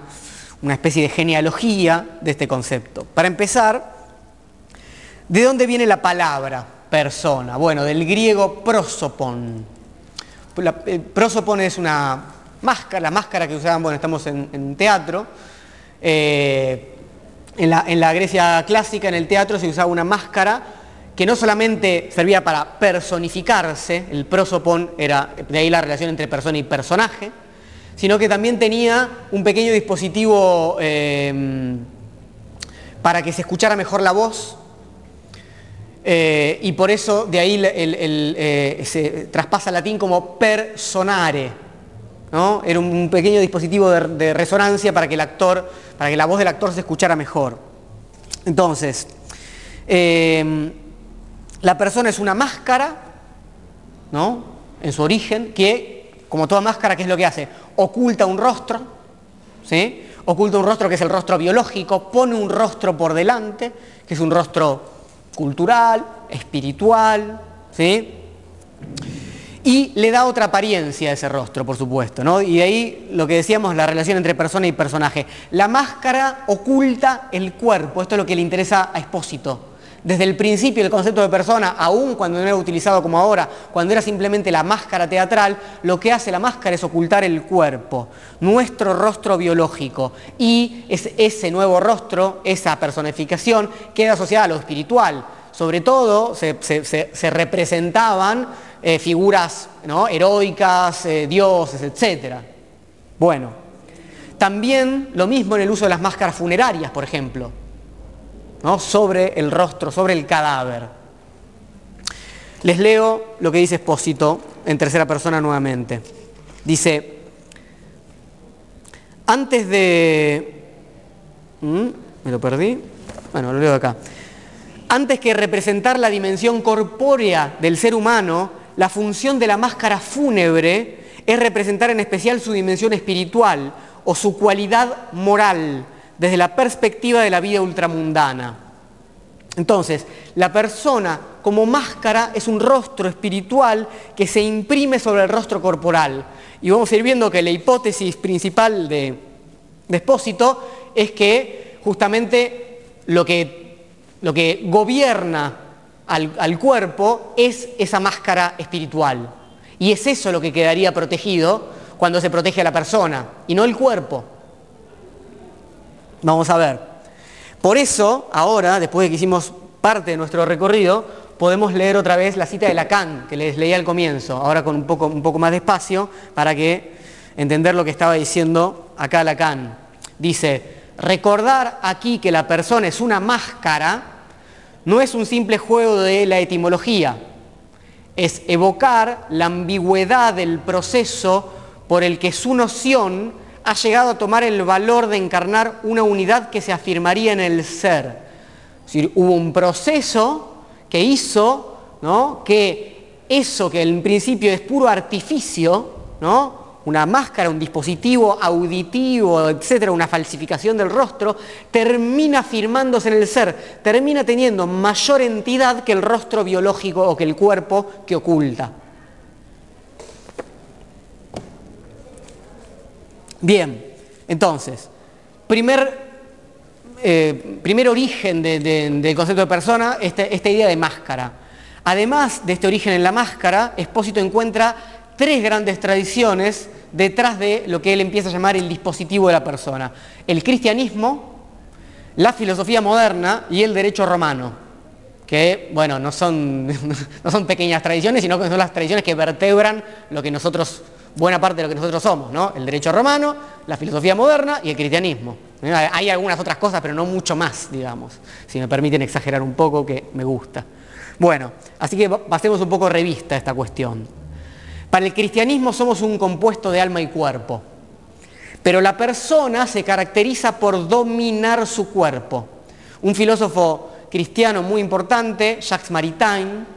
especie de genealogía de este concepto. Para empezar, ¿de dónde viene la palabra persona? Bueno, del griego prosopon. el prosopon es una máscara, la máscara que usaban, bueno, estamos en, teatro. Eh, en, la, en la Grecia clásica, en el teatro, se usaba una máscara que no solamente servía para personificarse, el prosopon era de ahí la relación entre persona y personaje, sino que también tenía un pequeño dispositivo eh, para que se escuchara mejor la voz, eh, y por eso de ahí eh, se traspasa al latín como personare. ¿No? Era un pequeño dispositivo de, resonancia para que el actor, para que la voz del actor se escuchara mejor. Entonces, la persona es una máscara, ¿no? En su origen, que, como toda máscara, ¿qué es lo que hace? Oculta un rostro, ¿sí? Oculta un rostro que es el rostro biológico, pone un rostro por delante, que es un rostro cultural, espiritual, ¿sí? Y le da otra apariencia a ese rostro, por supuesto, ¿no? Y ahí lo que decíamos, la relación entre persona y personaje. La máscara oculta el cuerpo, esto es lo que le interesa a Espósito, desde el principio el concepto de persona, aún cuando no era utilizado como ahora, cuando era simplemente la máscara teatral, lo que hace la máscara es ocultar el cuerpo, nuestro rostro biológico. Y ese nuevo rostro, esa personificación, queda asociada a lo espiritual. Sobre todo se, representaban eh, figuras heroicas, eh, dioses, etc. Bueno, también lo mismo en el uso de las máscaras funerarias, por ejemplo sobre el rostro, sobre el cadáver. Les leo lo que dice Espósito en tercera persona nuevamente. Dice, antes de... ¿Mm? ¿Me lo perdí? Bueno, lo leo acá. Antes que representar la dimensión corpórea del ser humano, la función de la máscara fúnebre es representar en especial su dimensión espiritual o su cualidad moral, desde la perspectiva de la vida ultramundana. Entonces, la persona como máscara es un rostro espiritual que se imprime sobre el rostro corporal. Y vamos a ir viendo que la hipótesis principal de, Despósito es que justamente lo que, lo que gobierna al, cuerpo es esa máscara espiritual. Y es eso lo que quedaría protegido cuando se protege a la persona, y no el cuerpo. Vamos a ver. Por eso, ahora, después de que hicimos parte de nuestro recorrido, podemos leer otra vez la cita de Lacan, que les leía al comienzo, ahora con un poco, un poco más despacio, para que entender lo que estaba diciendo acá Lacan. Dice, recordar aquí que la persona es una máscara no es un simple juego de la etimología, es evocar la ambigüedad del proceso por el que su noción ha llegado a tomar el valor de encarnar una unidad que se afirmaría en el ser. Es decir, hubo un proceso que hizo ¿no? que eso que en principio es puro artificio, ¿no? Una máscara, un dispositivo auditivo, etcétera, una falsificación del rostro, termina firmándose en el ser, termina teniendo mayor entidad que el rostro biológico o que el cuerpo que oculta. Bien, entonces, primer, eh, primer origen del concepto de persona, este, esta idea de máscara. Además de este origen en la máscara, Espósito encuentra tres grandes tradiciones detrás de lo que él empieza a llamar el dispositivo de la persona. El cristianismo, la filosofía moderna y el derecho romano, que, bueno, no son, no son pequeñas tradiciones, sino que son las tradiciones que vertebran lo que nosotros, buena parte de lo que nosotros somos, ¿no? El derecho romano, la filosofía moderna y el cristianismo. Hay algunas otras cosas, pero no mucho más, digamos, si me permiten exagerar un poco, que me gusta. Bueno, así que pasemos un poco revista esta cuestión. Para el cristianismo somos un compuesto de alma y cuerpo, pero la persona se caracteriza por dominar su cuerpo. Un filósofo cristiano muy importante, Jacques Maritain,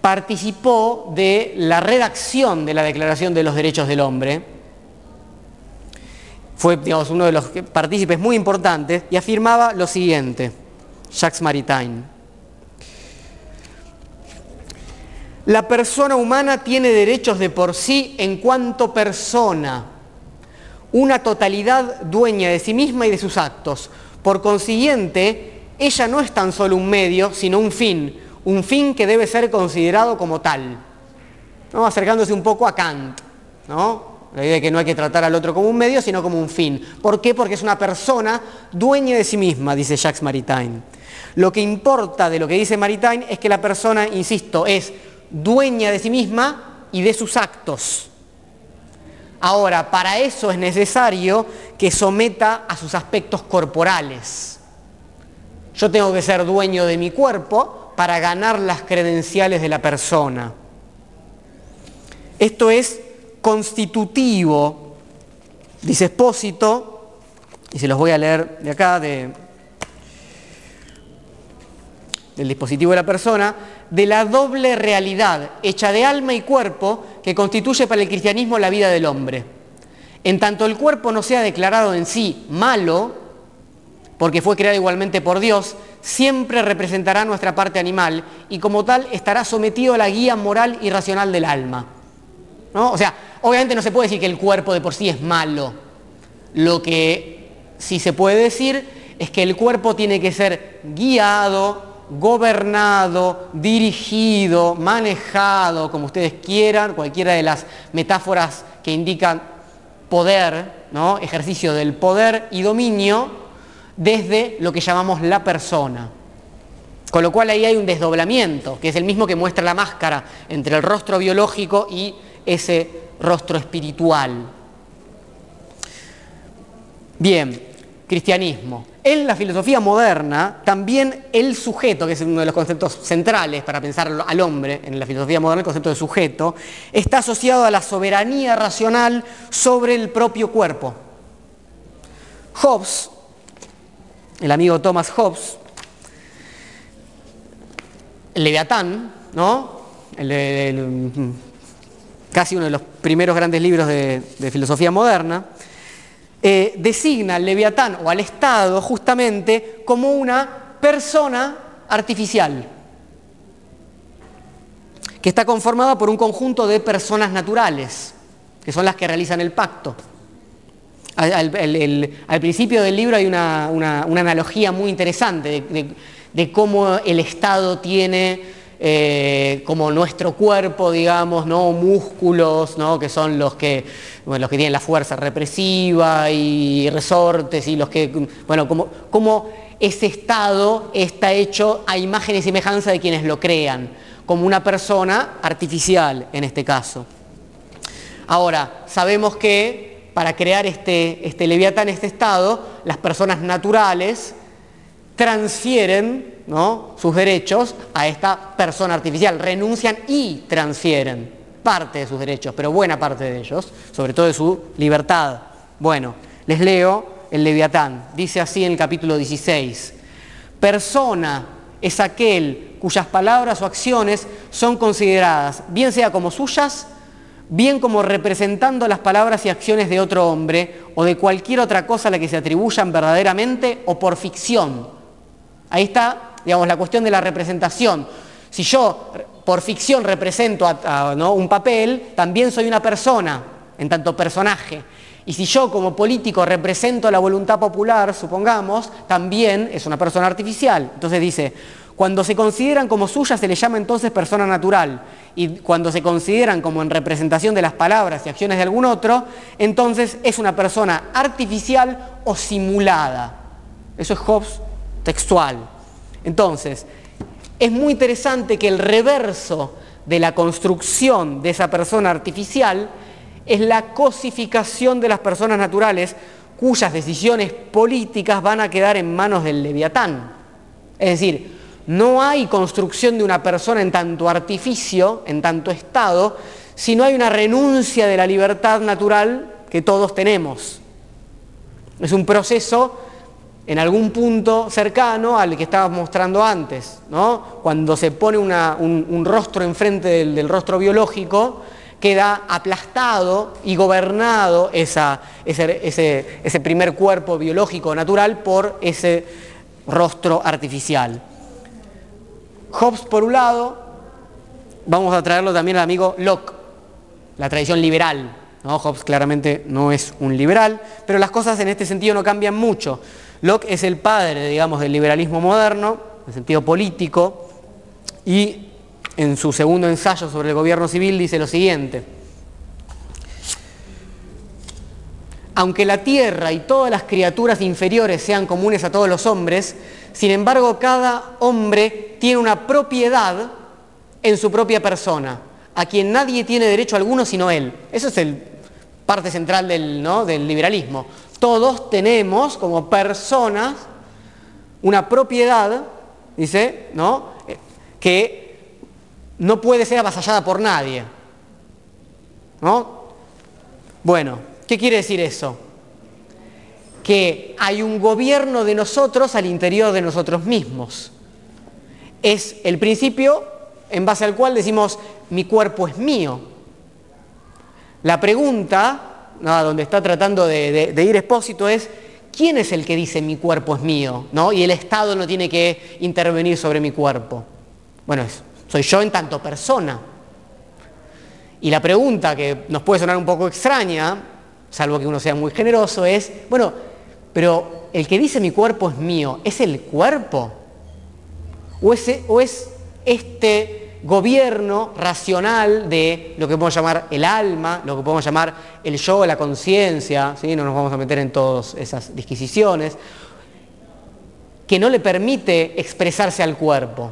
participó de la redacción de la Declaración de los Derechos del Hombre. Fue digamos, uno de los partícipes muy importantes y afirmaba lo siguiente, Jacques Maritain. La persona humana tiene derechos de por sí en cuanto persona, una totalidad dueña de sí misma y de sus actos. Por consiguiente, ella no es tan solo un medio, sino un fin, un fin que debe ser considerado como tal. Acercándose un poco a Kant, ¿no? La idea de que no hay que tratar al otro como un medio, sino como un fin. ¿Por qué? Porque es una persona dueña de sí misma, dice Jacques Maritain. Lo que importa de lo que dice Maritain es que la persona, insisto, es dueña de sí misma y de sus actos. Ahora, para eso es necesario que someta a sus aspectos corporales. Yo tengo que ser dueño de mi cuerpo para ganar las credenciales de la persona. Esto es constitutivo, dice Espósito, y se los voy a leer de acá, de, del dispositivo de la persona, de la doble realidad hecha de alma y cuerpo que constituye para el cristianismo la vida del hombre. En tanto el cuerpo no sea declarado en sí malo, porque fue creado igualmente por Dios, siempre representará nuestra parte animal y como tal estará sometido a la guía moral y racional del alma. ¿No? O sea, obviamente no se puede decir que el cuerpo de por sí es malo. Lo que sí se puede decir es que el cuerpo tiene que ser guiado, gobernado, dirigido, manejado, como ustedes quieran, cualquiera de las metáforas que indican poder, ¿no? ejercicio del poder y dominio, desde lo que llamamos la persona. Con lo cual ahí hay un desdoblamiento, que es el mismo que muestra la máscara entre el rostro biológico y ese rostro espiritual. Bien, cristianismo. En la filosofía moderna, también el sujeto, que es uno de los conceptos centrales para pensar al hombre en la filosofía moderna, el concepto de sujeto, está asociado a la soberanía racional sobre el propio cuerpo. Hobbes, el amigo Thomas Hobbes, el Leviatán, ¿no? casi uno de los primeros grandes libros de filosofía moderna, eh, designa al leviatán o al Estado justamente como una persona artificial, que está conformada por un conjunto de personas naturales, que son las que realizan el pacto. Al, principio del libro hay una, analogía muy interesante de cómo el Estado tiene eh, como nuestro cuerpo, digamos, ¿no? músculos, ¿no? que son los que, los que tienen la fuerza represiva y resortes y los que, bueno, como, como ese estado está hecho a imagen y semejanza de quienes lo crean, como una persona artificial en este caso. Ahora, sabemos que para crear este, este leviatán, este estado, las personas naturales transfieren sus derechos a esta persona artificial, renuncian y transfieren parte de sus derechos, pero buena parte de ellos, sobre todo de su libertad. Bueno, les leo el Leviatán, dice así en el capítulo 16, persona es aquel cuyas palabras o acciones son consideradas, bien sea como suyas, bien como representando las palabras y acciones de otro hombre o de cualquier otra cosa a la que se atribuyan verdaderamente o por ficción. Ahí está, digamos, la cuestión de la representación. Si yo por ficción represento un papel, también soy una persona, en tanto personaje. Y si yo como político represento la voluntad popular, supongamos, también es una persona artificial. Entonces dice, cuando se consideran como suyas se le llama entonces persona natural y cuando se consideran como en representación de las palabras y acciones de algún otro, entonces es una persona artificial o simulada. Eso es Hobbes textual. Entonces, es muy interesante que el reverso de la construcción de esa persona artificial es la cosificación de las personas naturales cuyas decisiones políticas van a quedar en manos del leviatán. Es decir, no hay construcción de una persona en tanto artificio, en tanto estado, si no hay una renuncia de la libertad natural que todos tenemos. Es un proceso en algún punto cercano al que estaba mostrando antes. Cuando se pone un, rostro enfrente del, rostro biológico, queda aplastado y gobernado ese, primer cuerpo biológico natural por ese rostro artificial. Hobbes por un lado, vamos a traerlo también al amigo Locke, la tradición liberal. Hobbes claramente no es un liberal, pero las cosas en este sentido no cambian mucho. Locke es el padre, digamos, del liberalismo moderno, en sentido político, y en su segundo ensayo sobre el gobierno civil dice lo siguiente. Aunque la tierra y todas las criaturas inferiores sean comunes a todos los hombres, sin embargo, cada hombre tiene una propiedad en su propia persona, a quien nadie tiene derecho alguno sino él. Eso es el parte central del, del liberalismo. Todos tenemos como personas una propiedad, dice, ¿no? que no puede ser avasallada por nadie. ¿No? Bueno, ¿qué quiere decir eso? que hay un gobierno de nosotros al interior de nosotros mismos. Es el principio en base al cual decimos, mi cuerpo es mío. La pregunta, donde está tratando de, ir expósito, es, ¿quién es el que dice mi cuerpo es mío? ¿no? Y el Estado no tiene que intervenir sobre mi cuerpo. Bueno, soy yo en tanto persona. Y la pregunta que nos puede sonar un poco extraña, salvo que uno sea muy generoso, es, bueno, pero el que dice mi cuerpo es mío, ¿es el cuerpo? ¿O es, o es este gobierno racional de lo que podemos llamar el alma, lo que podemos llamar el yo, la conciencia, ¿sí? no nos vamos a meter en todas esas disquisiciones, que no le permite expresarse al cuerpo.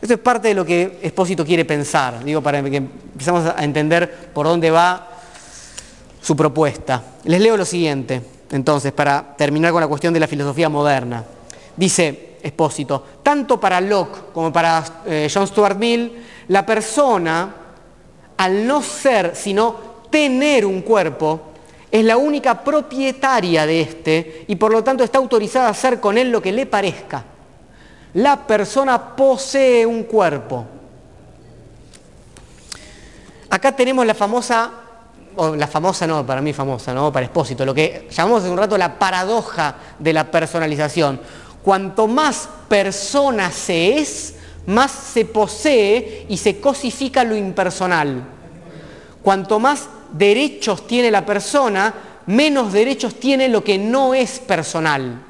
Esto es parte de lo que Espósito quiere pensar, digo, para que empezamos a entender por dónde va su propuesta. Les leo lo siguiente entonces, para terminar con la cuestión de la filosofía moderna. Dice Espósito, tanto para Locke como para eh, John Stuart Mill, la persona, al no ser, sino tener un cuerpo, es la única propietaria de éste y por lo tanto está autorizada a hacer con él lo que le parezca. La persona posee un cuerpo. Acá tenemos la famosa o la famosa no, para mí famosa, ¿no? Para Expósito, lo que llamamos hace un rato la paradoja de la personalización. Cuanto más persona se es, más se posee y se cosifica lo impersonal. Cuanto más derechos tiene la persona, menos derechos tiene lo que no es personal.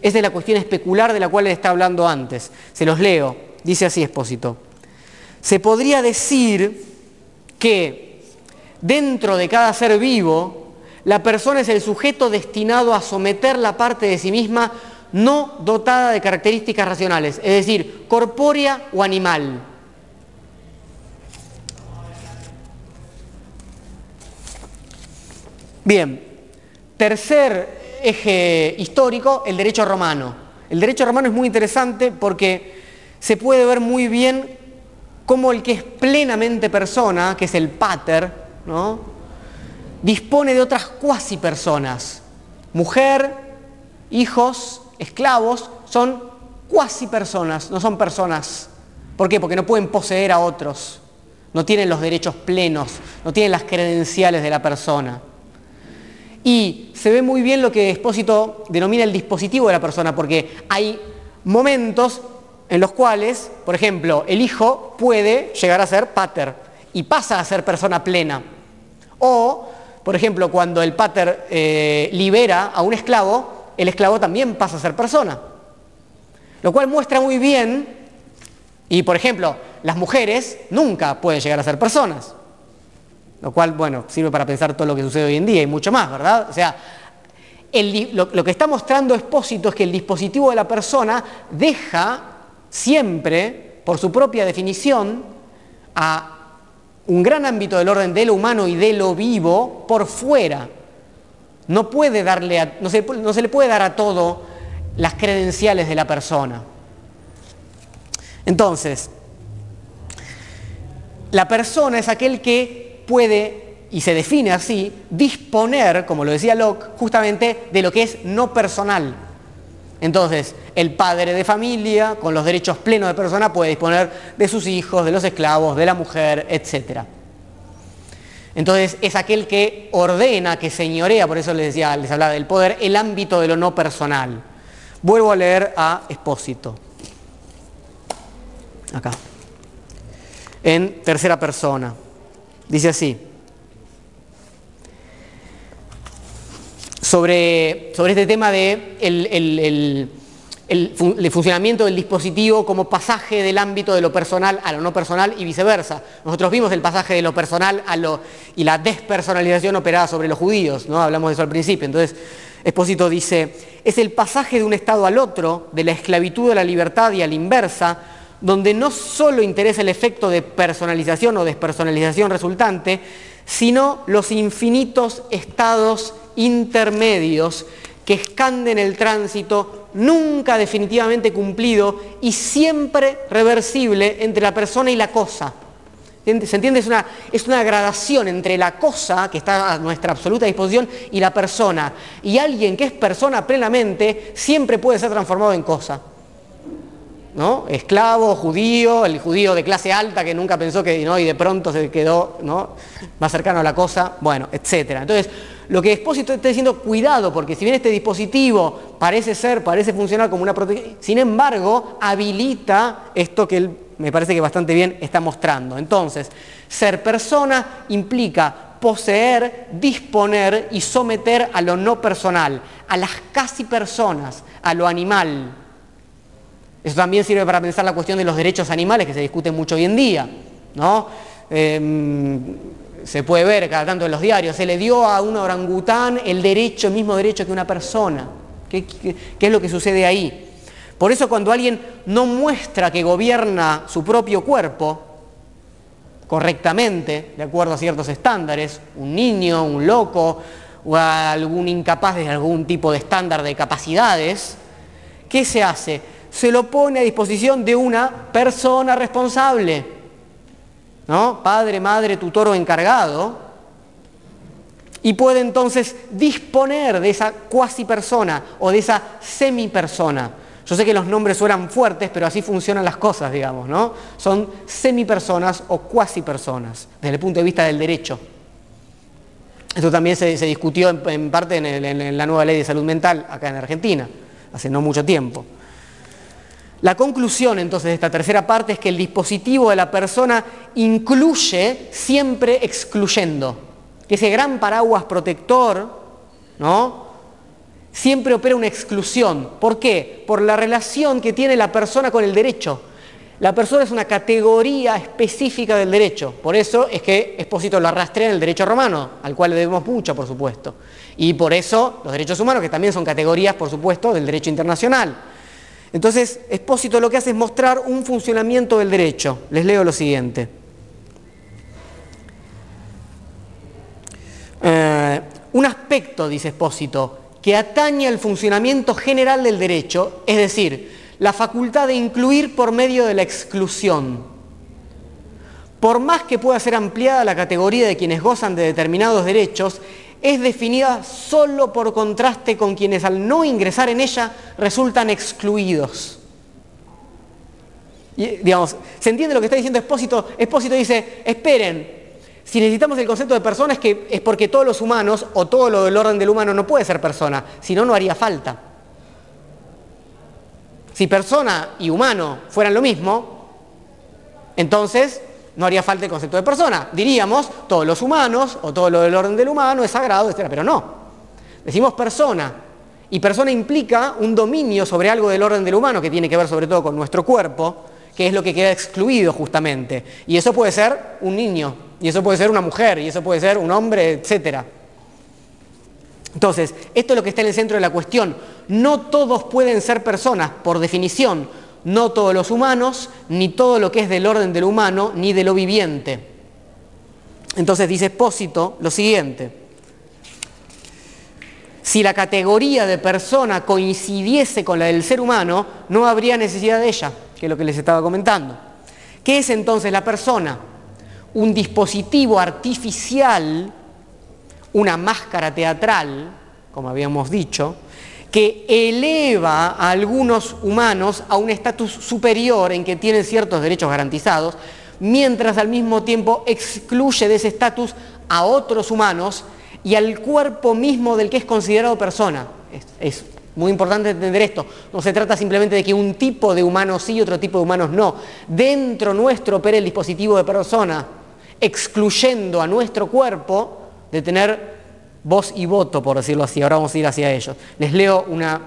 Esa es la cuestión especular de la cual le está hablando antes. Se los leo. Dice así Expósito. Se podría decir que dentro de cada ser vivo, la persona es el sujeto destinado a someter la parte de sí misma no dotada de características racionales, es decir, corpórea o animal. Bien, tercer eje histórico, el derecho romano. El derecho romano es muy interesante porque se puede ver muy bien cómo el que es plenamente persona, que es el pater, ¿no? Dispone de otras cuasi personas. Mujer, hijos, esclavos, son cuasi personas, no son personas. ¿Por qué? Porque no pueden poseer a otros. no tienen los derechos plenos, no tienen las credenciales de la persona. Y se ve muy bien lo que Expósito denomina el dispositivo de la persona, porque hay momentos en los cuales, por ejemplo, el hijo puede llegar a ser pater y pasa a ser persona plena. O, por ejemplo, cuando el pater eh, libera a un esclavo, el esclavo también pasa a ser persona. Lo cual muestra muy bien, y por ejemplo, las mujeres nunca pueden llegar a ser personas. Lo cual, bueno, sirve para pensar todo lo que sucede hoy en día y mucho más, ¿verdad? O sea, lo, que está mostrando Expósito es que el dispositivo de la persona deja siempre, por su propia definición, a un gran ámbito del orden de lo humano y de lo vivo por fuera. No, puede darle no, se, no se le puede dar a todo las credenciales de la persona. Entonces, la persona es aquel que puede, y se define así, disponer, como lo decía Locke, justamente de lo que es no personal. Entonces, el padre de familia, con los derechos plenos de persona, puede disponer de sus hijos, de los esclavos, de la mujer, etc. Entonces, es aquel que ordena, que señorea, por eso les decía, les hablaba del poder, el ámbito de lo no personal. Vuelvo a leer a Expósito. Acá. En tercera persona. Dice así. Sobre, sobre este tema de el, funcionamiento del dispositivo como pasaje del ámbito de lo personal a lo no personal y viceversa. Nosotros vimos el pasaje de lo personal a lo y la despersonalización operada sobre los judíos, ¿no? Hablamos de eso al principio. Entonces, Expósito dice, es el pasaje de un estado al otro, de la esclavitud a la libertad y a la inversa, donde no solo interesa el efecto de personalización o despersonalización resultante, sino los infinitos estados intermedios que escanden el tránsito nunca definitivamente cumplido y siempre reversible entre la persona y la cosa. ¿Se entiende? Es una, es una gradación entre la cosa que está a nuestra absoluta disposición y la persona. Y alguien que es persona plenamente siempre puede ser transformado en cosa. ¿no? Esclavo, judío, el judío de clase alta que nunca pensó que, ¿no? y de pronto se quedó ¿no? más cercano a la cosa, bueno, etc. Entonces, lo que Expósito está diciendo, cuidado, porque si bien este dispositivo parece ser, parece funcionar como una protección, sin embargo, habilita esto que él me parece que bastante bien está mostrando. Entonces, ser persona implica poseer, disponer y someter a lo no personal, a las casi personas, a lo animal. Eso también sirve para pensar la cuestión de los derechos animales que se discuten mucho hoy en día. ¿no? Em, se puede ver cada tanto en los diarios, se le dio a un orangután el derecho, el mismo derecho que una persona. qué es lo que sucede ahí? Por eso cuando alguien no muestra que gobierna su propio cuerpo correctamente, de acuerdo a ciertos estándares, un niño, un loco o algún incapaz de algún tipo de estándar de capacidades, ¿qué se hace? Se lo pone a disposición de una persona responsable, ¿no? Padre, madre, tutor o encargado, y puede entonces disponer de esa cuasi persona o de esa semi persona yo sé que los nombres suenan fuertes, pero así funcionan las cosas, digamos, ¿no? Son semipersonas o cuasi personas, desde el punto de vista del derecho. Esto también se, discutió en, parte en, la nueva ley de salud mental acá en Argentina, hace no mucho tiempo. La conclusión entonces de esta tercera parte es que el dispositivo de la persona incluye siempre excluyendo. Ese gran paraguas protector, ¿no? siempre opera una exclusión. ¿Por qué? Por la relación que tiene la persona con el derecho. La persona es una categoría específica del derecho. Por eso es que Expósito lo arrastrea en el derecho romano, al cual le debemos mucho, por supuesto. Y por eso los derechos humanos, que también son categorías, por supuesto, del derecho internacional. Entonces, Expósito lo que hace es mostrar un funcionamiento del derecho. Les leo lo siguiente. Eh, un aspecto, dice Expósito, que atañe al funcionamiento general del derecho, es decir, la facultad de incluir por medio de la exclusión. Por más que pueda ser ampliada la categoría de quienes gozan de determinados derechos, es definida solo por contraste con quienes al no ingresar en ella resultan excluidos. ¿se entiende lo que está diciendo Expósito? Expósito dice, esperen, si necesitamos el concepto de persona es, es porque todos los humanos o todo lo del orden del humano no puede ser persona, si no, no haría falta. Si persona y humano fueran lo mismo, entonces no haría falta el concepto de persona. Diríamos, todos los humanos o todo lo del orden del humano es sagrado, etc. Pero no. Decimos persona. Y persona implica un dominio sobre algo del orden del humano que tiene que ver sobre todo con nuestro cuerpo, que es lo que queda excluido justamente. Y eso puede ser un niño, y eso puede ser una mujer, y eso puede ser un hombre, etc. Entonces, esto es lo que está en el centro de la cuestión. No todos pueden ser personas, por definición, no todos los humanos, ni todo lo que es del orden del humano, ni de lo viviente. Entonces dice Espósito lo siguiente. Si la categoría de persona coincidiese con la del ser humano, no habría necesidad de ella, que es lo que les estaba comentando. ¿Qué es entonces la persona? Un dispositivo artificial, una máscara teatral, como habíamos dicho, que eleva a algunos humanos a un estatus superior en que tienen ciertos derechos garantizados, mientras al mismo tiempo excluye de ese estatus a otros humanos y al cuerpo mismo del que es considerado persona. Es, muy importante entender esto. No se trata simplemente de que un tipo de humanos sí y otro tipo de humanos no. Dentro nuestro opera el dispositivo de persona, excluyendo a nuestro cuerpo de tener voz y voto, por decirlo así. Ahora vamos a ir hacia ellos. Les leo una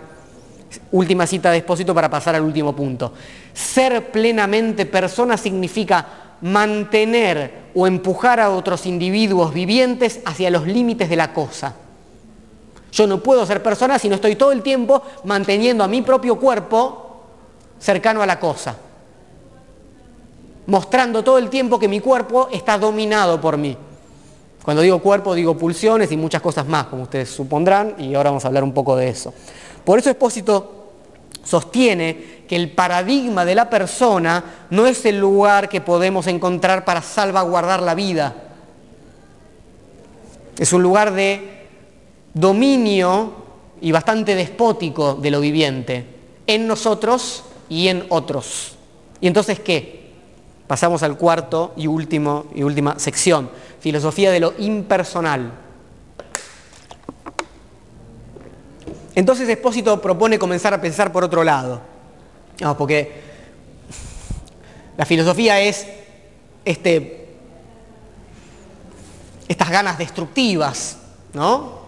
última cita de Expósito para pasar al último punto. Ser plenamente persona significa mantener o empujar a otros individuos vivientes hacia los límites de la cosa. Yo no puedo ser persona si no estoy todo el tiempo manteniendo a mi propio cuerpo cercano a la cosa. Mostrando todo el tiempo que mi cuerpo está dominado por mí. Cuando digo cuerpo digo pulsiones y muchas cosas más, como ustedes supondrán, y ahora vamos a hablar un poco de eso. Por eso Espósito sostiene que el paradigma de la persona no es el lugar que podemos encontrar para salvaguardar la vida. Es un lugar de dominio y bastante despótico de lo viviente, en nosotros y en otros. ¿Y entonces qué? Pasamos al cuarto y último y última sección filosofía de lo impersonal. Entonces Espósito propone comenzar a pensar por otro lado. No, porque la filosofía es este, estas ganas destructivas, ¿no?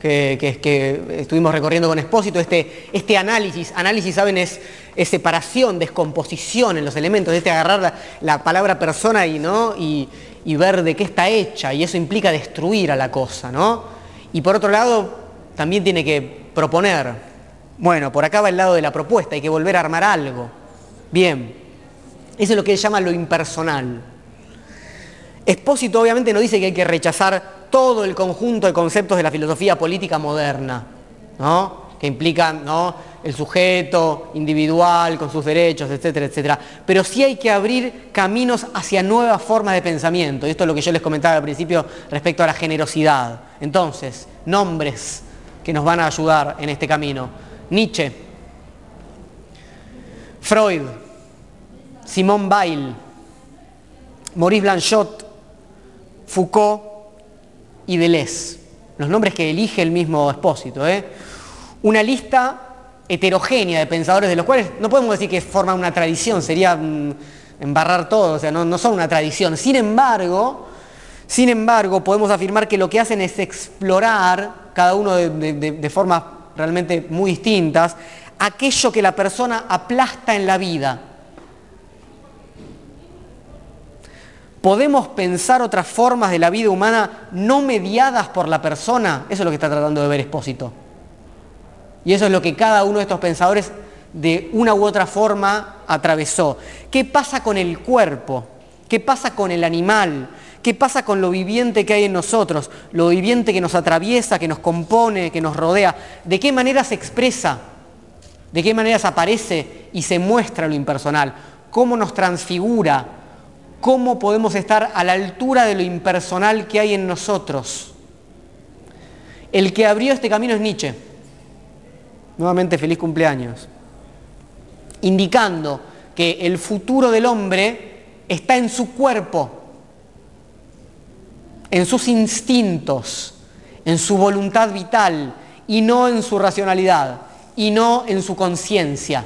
Que, estuvimos recorriendo con Espósito, este, este análisis. Análisis, ¿saben? Es, es, separación, descomposición en los elementos, este agarrar la, la palabra persona y, ¿no? y, y ver de qué está hecha, y eso implica destruir a la cosa, ¿no? Y por otro lado, también tiene que proponer, bueno, por acá va el lado de la propuesta, hay que volver a armar algo. Bien, eso es lo que él llama lo impersonal. Expósito obviamente no dice que hay que rechazar todo el conjunto de conceptos de la filosofía política moderna, ¿no? que implican ¿no? el sujeto individual con sus derechos, etcétera, etcétera. Pero sí hay que abrir caminos hacia nuevas formas de pensamiento. Y esto es lo que yo les comentaba al principio respecto a la generosidad. Entonces, nombres que nos van a ayudar en este camino. Nietzsche, Freud, Simone Weil, Maurice Blanchot, Foucault y Deleuze. Los nombres que elige el mismo expósito. ¿eh? Una lista heterogénea de pensadores de los cuales no podemos decir que forman una tradición, sería mm, embarrar todo, o sea, no, son una tradición. Sin embargo, sin embargo, podemos afirmar que lo que hacen es explorar, cada uno de, de formas realmente muy distintas, aquello que la persona aplasta en la vida. ¿Podemos pensar otras formas de la vida humana no mediadas por la persona? Eso es lo que está tratando de ver Expósito. Y eso es lo que cada uno de estos pensadores de una u otra forma atravesó. ¿Qué pasa con el cuerpo? ¿Qué pasa con el animal? ¿Qué pasa con lo viviente que hay en nosotros? Lo viviente que nos atraviesa, que nos compone, que nos rodea. ¿De qué manera se expresa? ¿De qué manera se aparece y se muestra lo impersonal? ¿Cómo nos transfigura? ¿Cómo podemos estar a la altura de lo impersonal que hay en nosotros? El que abrió este camino es Nietzsche. Nuevamente feliz cumpleaños. Indicando que el futuro del hombre está en su cuerpo, en sus instintos, en su voluntad vital y no en su racionalidad y no en su conciencia.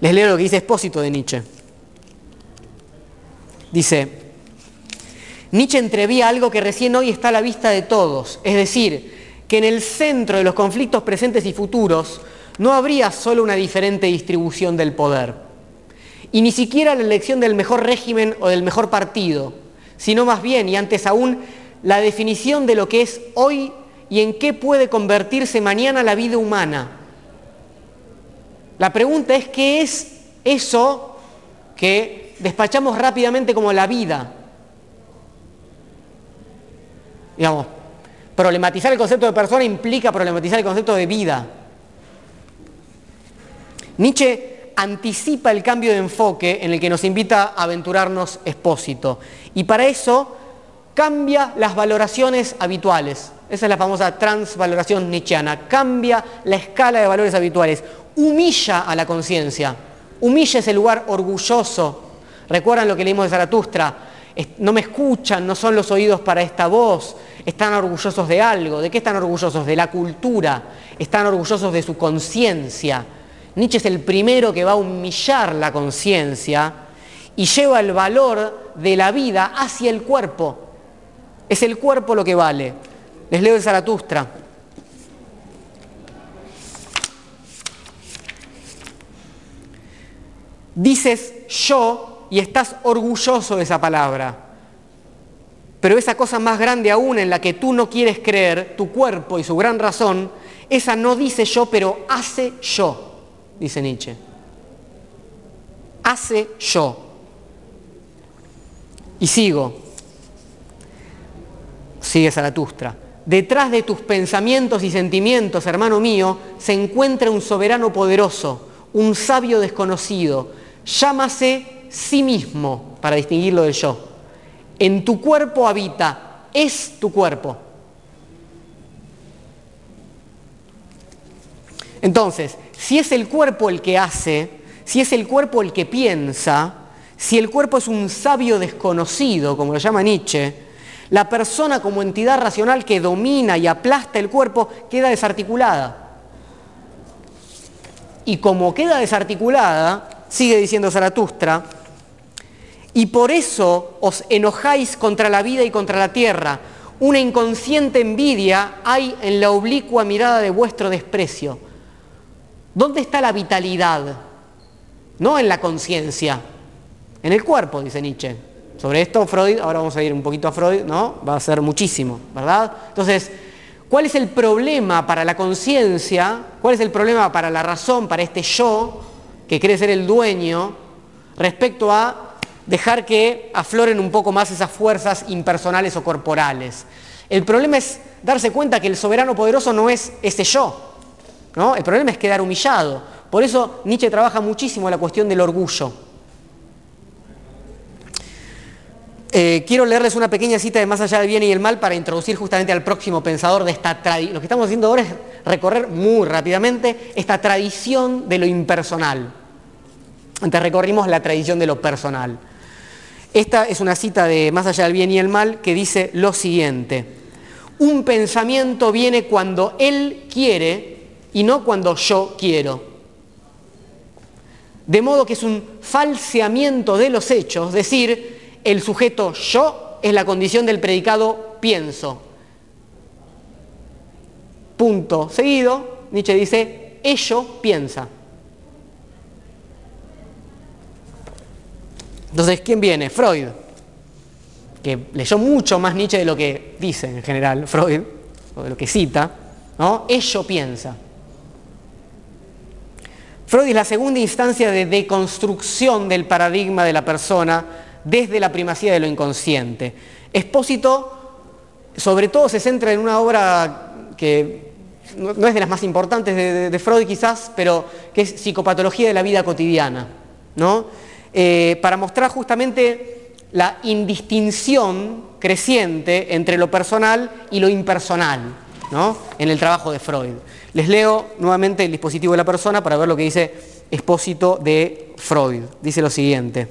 Les leo lo que dice Espósito de Nietzsche. Dice, Nietzsche entrevía algo que recién hoy está a la vista de todos, es decir, que en el centro de los conflictos presentes y futuros no habría solo una diferente distribución del poder, y ni siquiera la elección del mejor régimen o del mejor partido, sino más bien, y antes aún, la definición de lo que es hoy y en qué puede convertirse mañana la vida humana. La pregunta es, ¿qué es eso que despachamos rápidamente como la vida? Digamos, problematizar el concepto de persona implica problematizar el concepto de vida. Nietzsche anticipa el cambio de enfoque en el que nos invita a aventurarnos expósito. Y para eso cambia las valoraciones habituales. Esa es la famosa transvaloración nietzscheana. Cambia la escala de valores habituales. Humilla a la conciencia. Humilla ese lugar orgulloso. ¿Recuerdan lo que leímos de Zaratustra? No me escuchan, no son los oídos para esta voz. Están orgullosos de algo. ¿De qué están orgullosos? De la cultura. Están orgullosos de su conciencia. Nietzsche es el primero que va a humillar la conciencia y lleva el valor de la vida hacia el cuerpo. Es el cuerpo lo que vale. Les leo de Zaratustra. Dices yo y estás orgulloso de esa palabra. Pero esa cosa más grande aún en la que tú no quieres creer, tu cuerpo y su gran razón, esa no dice yo, pero hace yo, dice Nietzsche. Hace yo. Y sigo. Sigue Zaratustra. Detrás de tus pensamientos y sentimientos, hermano mío, se encuentra un soberano poderoso, un sabio desconocido. Llámase sí mismo, para distinguirlo del yo. En tu cuerpo habita, es tu cuerpo. Entonces, si es el cuerpo el que hace, si es el cuerpo el que piensa, si el cuerpo es un sabio desconocido, como lo llama Nietzsche, la persona como entidad racional que domina y aplasta el cuerpo queda desarticulada. Y como queda desarticulada, sigue diciendo Zaratustra, y por eso os enojáis contra la vida y contra la tierra. Una inconsciente envidia hay en la oblicua mirada de vuestro desprecio. ¿Dónde está la vitalidad? No en la conciencia, en el cuerpo, dice Nietzsche. Sobre esto Freud, ahora vamos a ir un poquito a Freud, ¿no? Va a ser muchísimo, ¿verdad? Entonces, ¿cuál es el problema para la conciencia? ¿Cuál es el problema para la razón, para este yo, que cree ser el dueño, respecto a dejar que afloren un poco más esas fuerzas impersonales o corporales? El problema es darse cuenta que el soberano poderoso no es ese yo, ¿no? El problema es quedar humillado. Por eso Nietzsche trabaja muchísimo la cuestión del orgullo. Eh, quiero leerles una pequeña cita de Más allá del bien y el mal para introducir justamente al próximo pensador de esta tradición. Lo que estamos haciendo ahora es recorrer muy rápidamente esta tradición de lo impersonal. Antes recorrimos la tradición de lo personal. Esta es una cita de Más allá del bien y el mal que dice lo siguiente. Un pensamiento viene cuando él quiere y no cuando yo quiero. De modo que es un falseamiento de los hechos, decir, el sujeto yo es la condición del predicado pienso. Punto seguido, Nietzsche dice, ello piensa. Entonces, ¿quién viene? Freud, que leyó mucho más Nietzsche de lo que dice en general Freud, o de lo que cita, ¿no? Ello piensa. Freud es la segunda instancia de deconstrucción del paradigma de la persona desde la primacía de lo inconsciente. Expósito, sobre todo, se centra en una obra que no es de las más importantes de, Freud quizás, pero que es Psicopatología de la vida cotidiana, ¿no? Eh, para mostrar justamente la indistinción creciente entre lo personal y lo impersonal ¿no? en el trabajo de Freud. Les leo nuevamente el dispositivo de la persona para ver lo que dice expósito de Freud. Dice lo siguiente.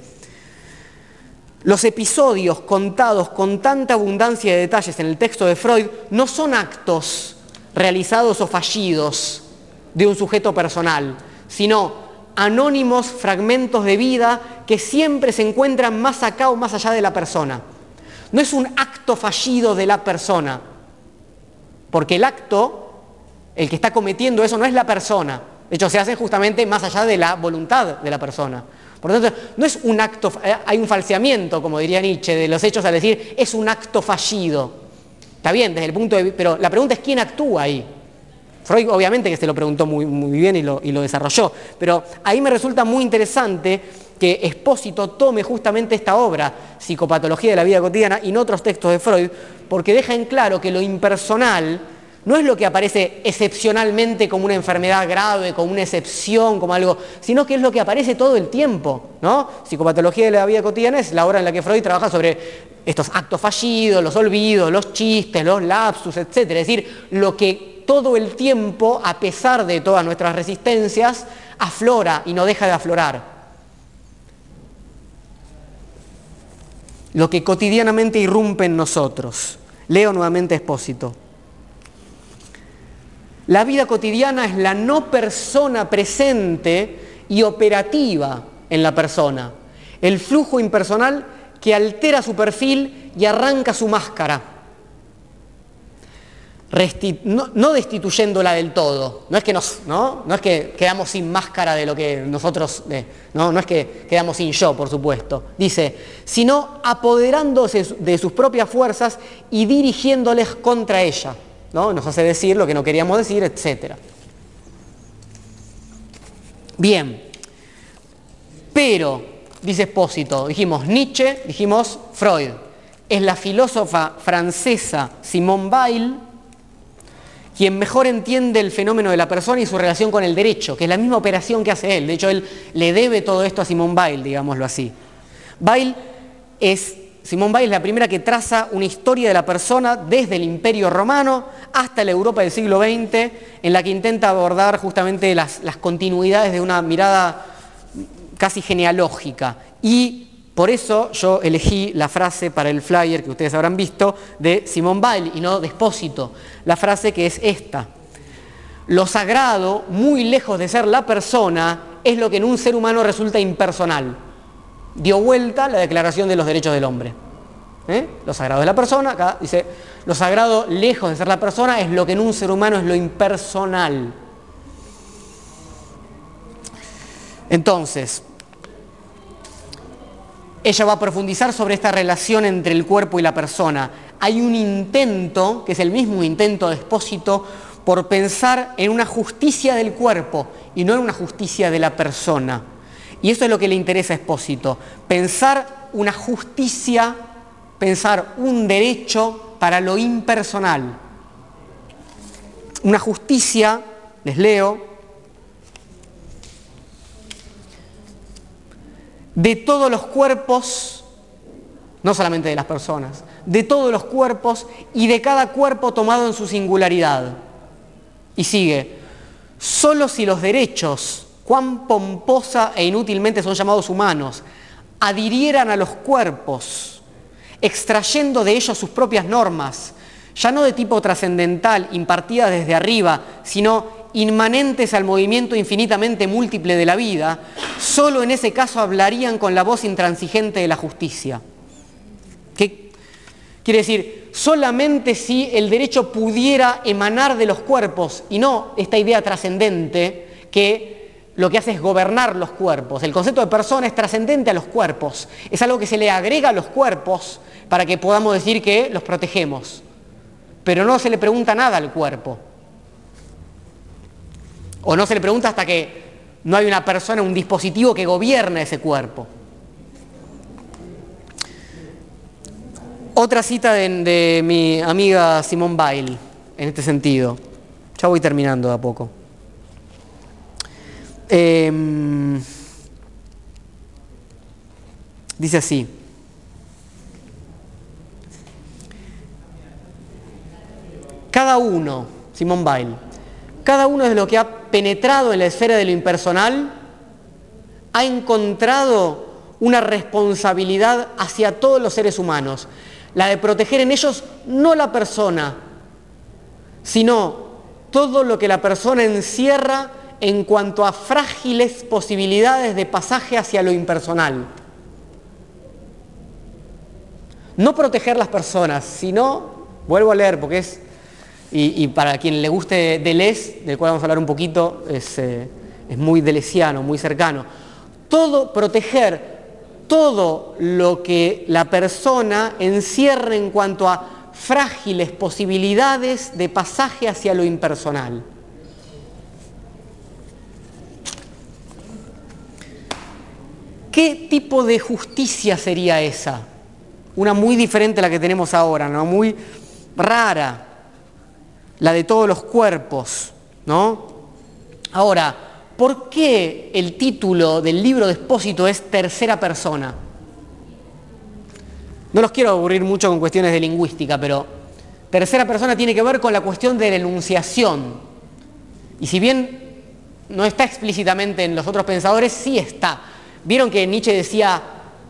Los episodios contados con tanta abundancia de detalles en el texto de Freud no son actos realizados o fallidos de un sujeto personal, sino anónimos fragmentos de vida que siempre se encuentran más acá o más allá de la persona. No es un acto fallido de la persona, porque el acto, el que está cometiendo eso, no es la persona. De hecho, se hace justamente más allá de la voluntad de la persona. Por lo tanto, no es un acto, eh, hay un falseamiento, como diría Nietzsche, de los hechos al decir, es un acto fallido. Está bien, desde el punto de vista, pero la pregunta es quién actúa ahí. Freud obviamente que se lo preguntó muy, muy bien y lo, desarrolló, pero ahí me resulta muy interesante que Espósito tome justamente esta obra, Psicopatología de la Vida Cotidiana, y otros textos de Freud, porque deja en claro que lo impersonal no es lo que aparece excepcionalmente como una enfermedad grave, como una excepción, como algo, sino que es lo que aparece todo el tiempo. ¿no? Psicopatología de la vida cotidiana es la obra en la que Freud trabaja sobre estos actos fallidos, los olvidos, los chistes, los lapsus, etc. Es decir, lo que todo el tiempo, a pesar de todas nuestras resistencias, aflora y no deja de aflorar. lo que cotidianamente irrumpe en nosotros. Leo nuevamente Expósito. La vida cotidiana es la no persona presente y operativa en la persona. El flujo impersonal que altera su perfil y arranca su máscara no, destituyéndola del todo, no es, que nos, ¿no? no es que quedamos sin máscara de lo que nosotros, ¿no? no es que quedamos sin yo, por supuesto, dice, sino apoderándose de sus propias fuerzas y dirigiéndoles contra ella, ¿no? nos hace decir lo que no queríamos decir, etc. Bien, pero, dice Espósito, dijimos Nietzsche, dijimos Freud, es la filósofa francesa Simone Weil, quien mejor entiende el fenómeno de la persona y su relación con el derecho, que es la misma operación que hace él. De hecho, él le debe todo esto a Simón Weil, digámoslo así. Weil es, Simón Weil es la primera que traza una historia de la persona desde el Imperio Romano hasta la Europa del siglo XX, en la que intenta abordar justamente las, las continuidades de una mirada casi genealógica. Y por eso yo elegí la frase para el flyer que ustedes habrán visto de Simón Weil y no de Espósito. La frase que es esta. Lo sagrado, muy lejos de ser la persona, es lo que en un ser humano resulta impersonal. Dio vuelta la Declaración de los Derechos del Hombre. ¿Eh? Lo sagrado es la persona, acá dice, lo sagrado, lejos de ser la persona, es lo que en un ser humano es lo impersonal. Entonces, ella va a profundizar sobre esta relación entre el cuerpo y la persona. Hay un intento, que es el mismo intento de expósito, por pensar en una justicia del cuerpo y no en una justicia de la persona. Y eso es lo que le interesa a Expósito, pensar una justicia, pensar un derecho para lo impersonal. Una justicia, les leo, de todos los cuerpos, no solamente de las personas, de todos los cuerpos y de cada cuerpo tomado en su singularidad. Y sigue, solo si los derechos, cuán pomposa e inútilmente son llamados humanos, adhirieran a los cuerpos, extrayendo de ellos sus propias normas, ya no de tipo trascendental, impartidas desde arriba, sino inmanentes al movimiento infinitamente múltiple de la vida, solo en ese caso hablarían con la voz intransigente de la justicia. ¿Qué quiere decir? Solamente si el derecho pudiera emanar de los cuerpos y no esta idea trascendente que lo que hace es gobernar los cuerpos. El concepto de persona es trascendente a los cuerpos. Es algo que se le agrega a los cuerpos para que podamos decir que los protegemos. Pero no se le pregunta nada al cuerpo. O no se le pregunta hasta que no hay una persona, un dispositivo que gobierna ese cuerpo. Otra cita de, mi amiga Simone Weil en este sentido. Ya voy terminando de a poco. Em, dice así. Cada uno, Simone Weil, cada uno de lo que ha penetrado en la esfera de lo impersonal ha encontrado una responsabilidad hacia todos los seres humanos, la de proteger en ellos no la persona, sino todo lo que la persona encierra en cuanto a frágiles posibilidades de pasaje hacia lo impersonal. No proteger las personas, sino, vuelvo a leer porque es, y, para quien le guste Deleuze, del cual vamos a hablar un poquito, es, eh, es muy delesiano, muy cercano. Todo, proteger todo lo que la persona encierra en cuanto a frágiles posibilidades de pasaje hacia lo impersonal. ¿Qué tipo de justicia sería esa? Una muy diferente a la que tenemos ahora, ¿no? Muy rara, la de todos los cuerpos, ¿no? Ahora, ¿por qué el título del libro de Expósito es tercera persona? No los quiero aburrir mucho con cuestiones de lingüística, pero tercera persona tiene que ver con la cuestión de la enunciación. Y si bien no está explícitamente en los otros pensadores, sí está. Vieron que Nietzsche decía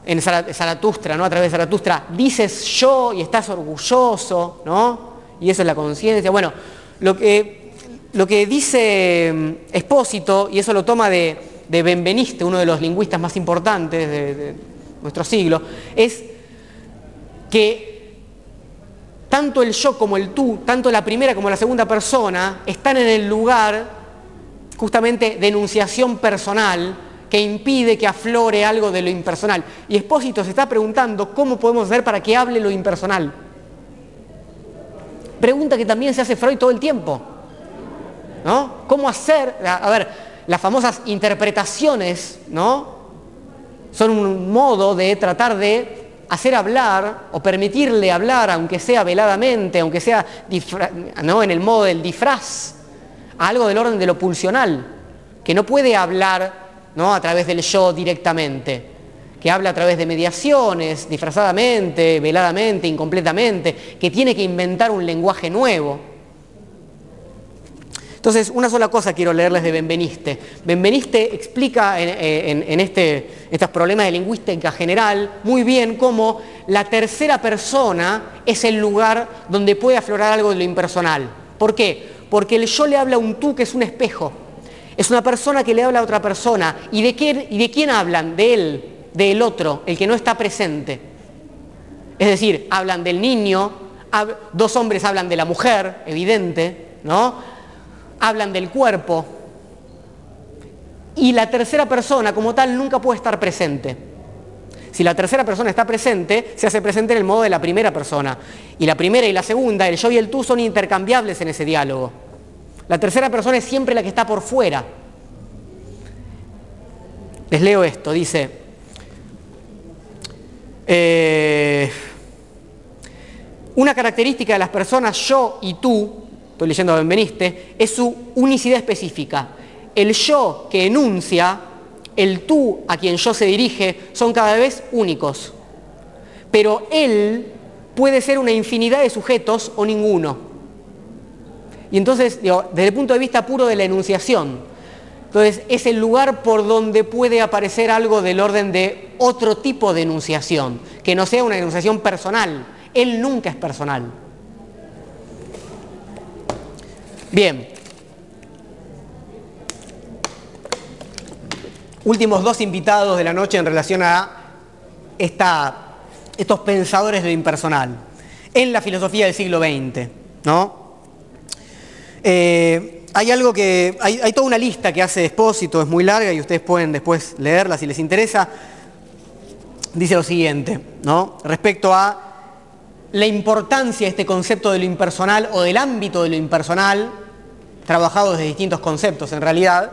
en Zaratustra, ¿no? A través de Zaratustra, dices yo y estás orgulloso, ¿no? Y eso es la conciencia. Bueno, lo que, lo que dice mm, Espósito, y eso lo toma de, Benveniste, uno de los lingüistas más importantes de, de nuestro siglo, es que tanto el yo como el tú, tanto la primera como la segunda persona, están en el lugar justamente de enunciación personal, que impide que aflore algo de lo impersonal. Y Espósito se está preguntando cómo podemos hacer para que hable lo impersonal. Pregunta que también se hace Freud todo el tiempo. ¿No? ¿Cómo hacer? A ver, las famosas interpretaciones, ¿no? Son un modo de tratar de hacer hablar o permitirle hablar, aunque sea veladamente, aunque sea ¿no? en el modo del disfraz, algo del orden de lo pulsional, que no puede hablar ¿no? a través del yo directamente, que habla a través de mediaciones, disfrazadamente, veladamente, incompletamente, que tiene que inventar un lenguaje nuevo. Entonces, una sola cosa quiero leerles de Benveniste. Benveniste explica en, este, estos problemas de lingüística general muy bien cómo la tercera persona es el lugar donde puede aflorar algo de lo impersonal. ¿Por qué? Porque el yo le habla a un tú que es un espejo. Es una persona que le habla a otra persona. ¿Y de, quién, ¿Y de quién hablan? De él, del otro, el que no está presente. Es decir, hablan del niño, dos hombres hablan de la mujer, evidente, ¿no? Hablan del cuerpo. Y la tercera persona, como tal, nunca puede estar presente. Si la tercera persona está presente, se hace presente en el modo de la primera persona. Y la primera y la segunda, el yo y el tú, son intercambiables en ese diálogo. La tercera persona es siempre la que está por fuera. Les leo esto, dice, eh, una característica de las personas yo y tú, estoy leyendo Benveniste, es su unicidad específica. El yo que enuncia, el tú a quien yo se dirige, son cada vez únicos. Pero él puede ser una infinidad de sujetos o ninguno. Y entonces, desde el punto de vista puro de la enunciación, entonces es el lugar por donde puede aparecer algo del orden de otro tipo de enunciación, que no sea una enunciación personal. Él nunca es personal. Bien. Últimos dos invitados de la noche en relación a estos pensadores de lo impersonal en la filosofía del siglo XX. ¿no? Eh, hay algo que, hay, toda una lista que hace Expósito, es muy larga y ustedes pueden después leerla si les interesa. Dice lo siguiente, ¿no? Respecto a la importancia de este concepto de lo impersonal o del ámbito de lo impersonal, trabajado desde distintos conceptos en realidad,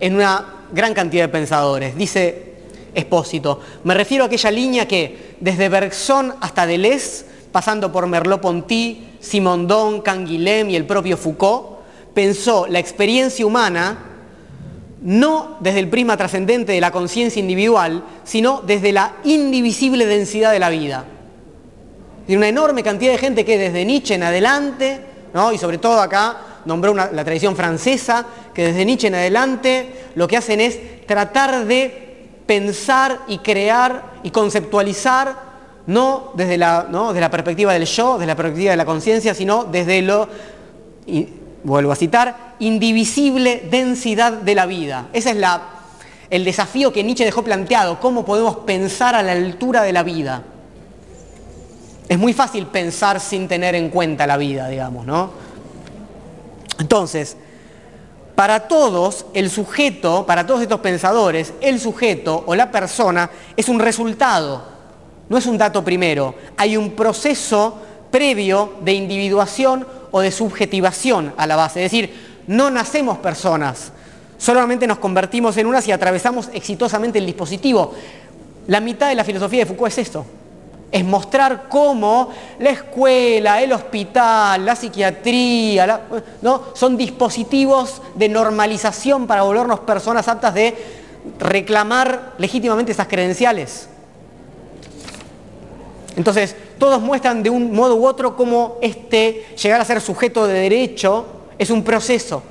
en una gran cantidad de pensadores. Dice Expósito, me refiero a aquella línea que desde Bergson hasta Deleuze, pasando por Merleau-Ponty, Simondon, Canguilhem y el propio Foucault, pensó la experiencia humana no desde el prisma trascendente de la conciencia individual, sino desde la indivisible densidad de la vida. Y una enorme cantidad de gente que desde Nietzsche en adelante, ¿no? y sobre todo acá nombró la tradición francesa, que desde Nietzsche en adelante lo que hacen es tratar de pensar y crear y conceptualizar no desde la, ¿no? desde la perspectiva del yo, desde la perspectiva de la conciencia, sino desde lo, vuelvo a citar, indivisible densidad de la vida. Ese es la, el desafío que Nietzsche dejó planteado, cómo podemos pensar a la altura de la vida. Es muy fácil pensar sin tener en cuenta la vida, digamos, ¿no? Entonces, para todos, el sujeto, para todos estos pensadores, el sujeto o la persona es un resultado, no es un dato primero. Hay un proceso previo de individuación o de subjetivación a la base. Es decir, no nacemos personas, solamente nos convertimos en unas y atravesamos exitosamente el dispositivo. La mitad de la filosofía de Foucault es esto, es mostrar cómo la escuela, el hospital, la psiquiatría, ¿no? son dispositivos de normalización para volvernos personas aptas de reclamar legítimamente esas credenciales. Entonces, todos muestran de un modo u otro cómo este llegar a ser sujeto de derecho es un proceso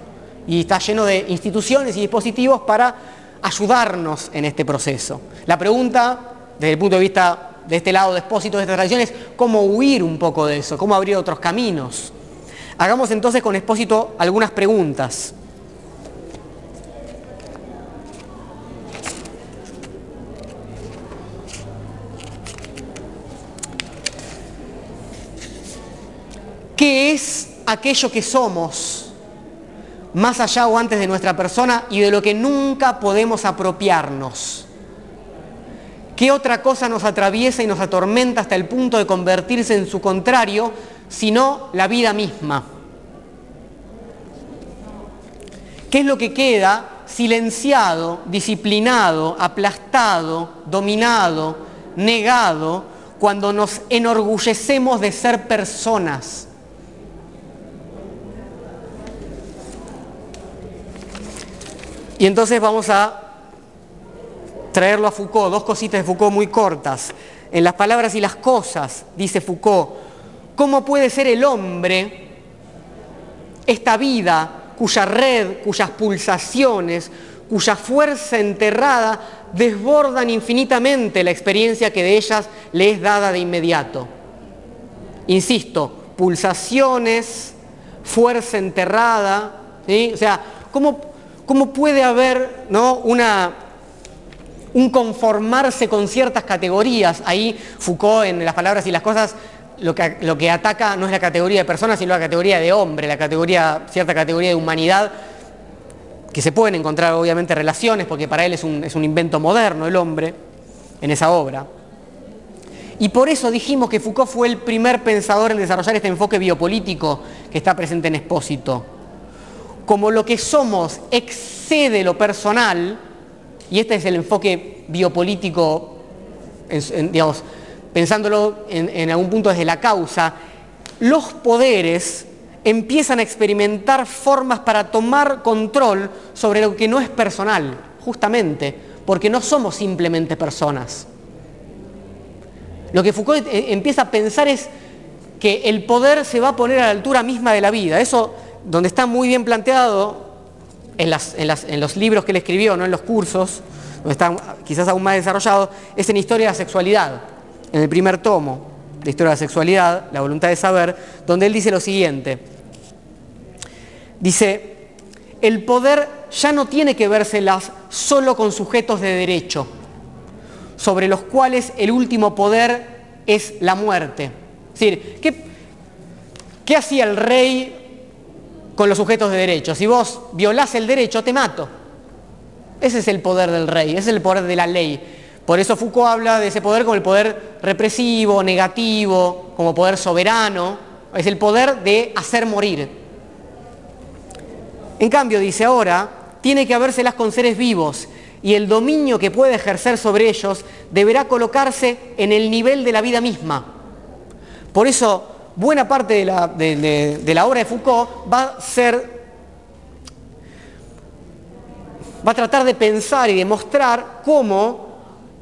y está lleno de instituciones y dispositivos para ayudarnos en este proceso. La pregunta, desde el punto de vista de este lado de expósito de esta tradición es cómo huir un poco de eso, cómo abrir otros caminos. Hagamos entonces con expósito algunas preguntas. ¿Qué es aquello que somos, más allá o antes de nuestra persona y de lo que nunca podemos apropiarnos? ¿Qué otra cosa nos atraviesa y nos atormenta hasta el punto de convertirse en su contrario, sino la vida misma? ¿Qué es lo que queda silenciado, disciplinado, aplastado, dominado, negado, cuando nos enorgullecemos de ser personas? Y entonces vamos a traerlo a Foucault, dos cositas de Foucault muy cortas. En las palabras y las cosas, dice Foucault, ¿cómo puede ser el hombre, esta vida cuya red, cuyas pulsaciones, cuya fuerza enterrada desbordan infinitamente la experiencia que de ellas le es dada de inmediato? Insisto, pulsaciones, fuerza enterrada, o sea, ¿cómo, cómo puede haber un conformarse con ciertas categorías. Ahí Foucault en las palabras y las cosas lo que, ataca no es la categoría de persona, sino la categoría de hombre, la categoría, cierta categoría de humanidad, que se pueden encontrar obviamente relaciones, porque para él es un, es un invento moderno el hombre en esa obra. Y por eso dijimos que Foucault fue el primer pensador en desarrollar este enfoque biopolítico que está presente en Expósito. Como lo que somos excede lo personal, y este es el enfoque biopolítico, digamos, pensándolo en, algún punto desde la causa, los poderes empiezan a experimentar formas para tomar control sobre lo que no es personal, justamente, porque no somos simplemente personas. Lo que Foucault eh, empieza a pensar es que el poder se va a poner a la altura misma de la vida. Eso, donde está muy bien planteado, en, los libros que él escribió, no en los cursos, donde está quizás aún más desarrollado, es en Historia de la Sexualidad, en el primer tomo de Historia de la Sexualidad, La voluntad de saber, donde él dice lo siguiente. Dice, el poder ya no tiene que vérselas solo con sujetos de derecho, sobre los cuales el último poder es la muerte. Es decir, ¿qué, qué hacía el rey con los sujetos de derecho. Si vos violás el derecho, te mato. Ese es el poder del rey, ese es el poder de la ley. Por eso Foucault habla de ese poder como el poder represivo, negativo, como poder soberano. Es el poder de hacer morir. En cambio, dice ahora, tiene que habérselas con seres vivos y el dominio que puede ejercer sobre ellos deberá colocarse en el nivel de la vida misma. Por eso buena parte de la, obra de Foucault va a ser, va a tratar de pensar y de mostrar cómo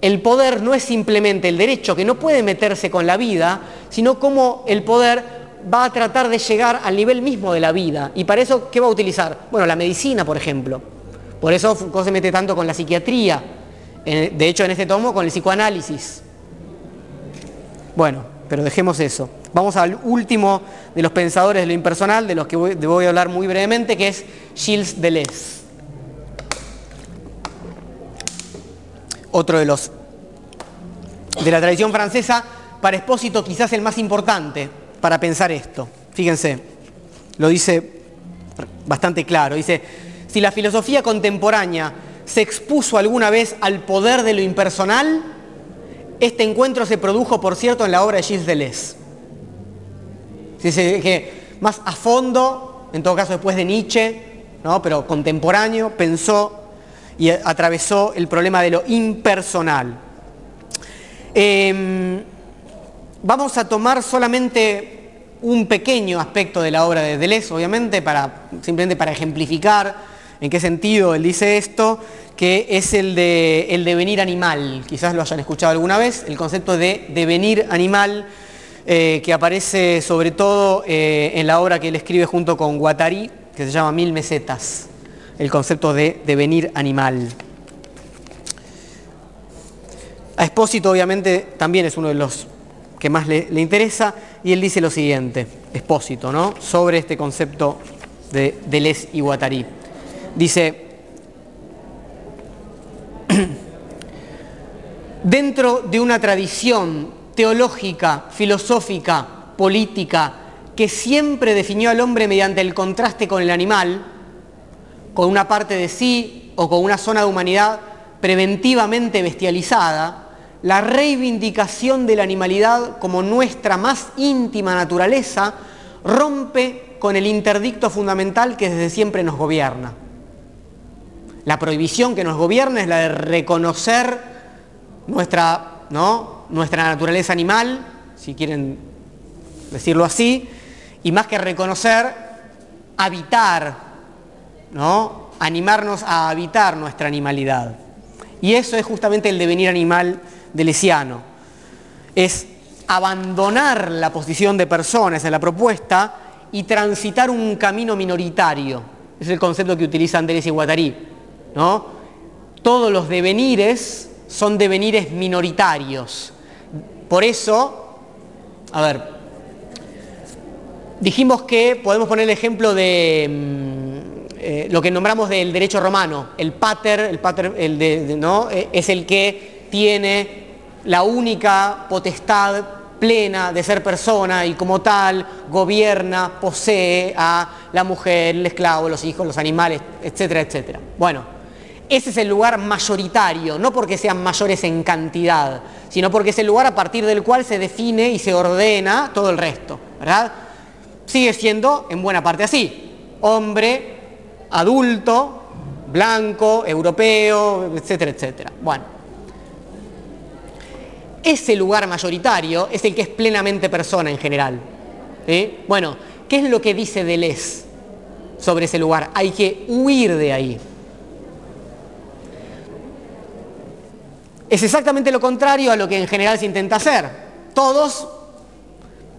el poder no es simplemente el derecho, que no puede meterse con la vida, sino cómo el poder va a tratar de llegar al nivel mismo de la vida. Y para eso, ¿qué va a utilizar? Bueno, la medicina, por ejemplo. Por eso Foucault se mete tanto con la psiquiatría de hecho en este tomo con el psicoanálisis. Bueno, pero dejemos eso. Vamos al último de los pensadores de lo impersonal, de los que voy, a hablar muy brevemente, que es Gilles Deleuze. Otro de los de la tradición francesa, para Espósito quizás el más importante para pensar esto. Fíjense, lo dice bastante claro. Dice, si la filosofía contemporánea se expuso alguna vez al poder de lo impersonal, este encuentro se produjo, por cierto, en la obra de Gilles Deleuze. Más a fondo, en todo caso después de Nietzsche, ¿no? pero contemporáneo, pensó y atravesó el problema de lo impersonal. Em, vamos a tomar solamente un pequeño aspecto de la obra de Deleuze, obviamente, para, simplemente para ejemplificar en qué sentido él dice esto, que es el de el devenir animal. Quizás lo hayan escuchado alguna vez, el concepto de devenir animal, eh, que aparece sobre todo eh, en la obra que él escribe junto con Guattari, que se llama Mil Mesetas, el concepto de devenir animal. A Espósito obviamente también es uno de los que más le, interesa y él dice lo siguiente, Espósito, ¿no? sobre este concepto de Deleuze y Guattari. Dice, dentro de una tradición teológica, filosófica, política, que siempre definió al hombre mediante el contraste con el animal, con una parte de sí o con una zona de humanidad preventivamente bestializada, la reivindicación de la animalidad como nuestra más íntima naturaleza rompe con el interdicto fundamental que desde siempre nos gobierna. La prohibición que nos gobierna es la de reconocer nuestra, ¿no? nuestra naturaleza animal, si quieren decirlo así, y más que reconocer, habitar, ¿no? animarnos a habitar nuestra animalidad. Y eso es justamente el devenir animal delesiano. Es abandonar la posición de personas en la propuesta y transitar un camino minoritario. Es el concepto que utilizan Deleuze y Guattari. ¿No? Todos los devenires son devenires minoritarios. Por eso, a ver, dijimos que podemos poner el ejemplo de mm, eh, lo que nombramos del derecho romano. El pater, el pater el de, ¿no? Eh, es el que tiene la única potestad plena de ser persona y como tal gobierna, posee a la mujer, el esclavo, los hijos, los animales, etcétera, etcétera. Bueno, ese es el lugar mayoritario, no porque sean mayores en cantidad, sino porque es el lugar a partir del cual se define y se ordena todo el resto, ¿verdad? Sigue siendo en buena parte así, hombre, adulto, blanco, europeo, etcétera, etcétera. Bueno, ese lugar mayoritario es el que es plenamente persona en general. Bueno, ¿qué es lo que dice Deleuze sobre ese lugar? Hay que huir de ahí. Es exactamente lo contrario a lo que en general se intenta hacer. Todos,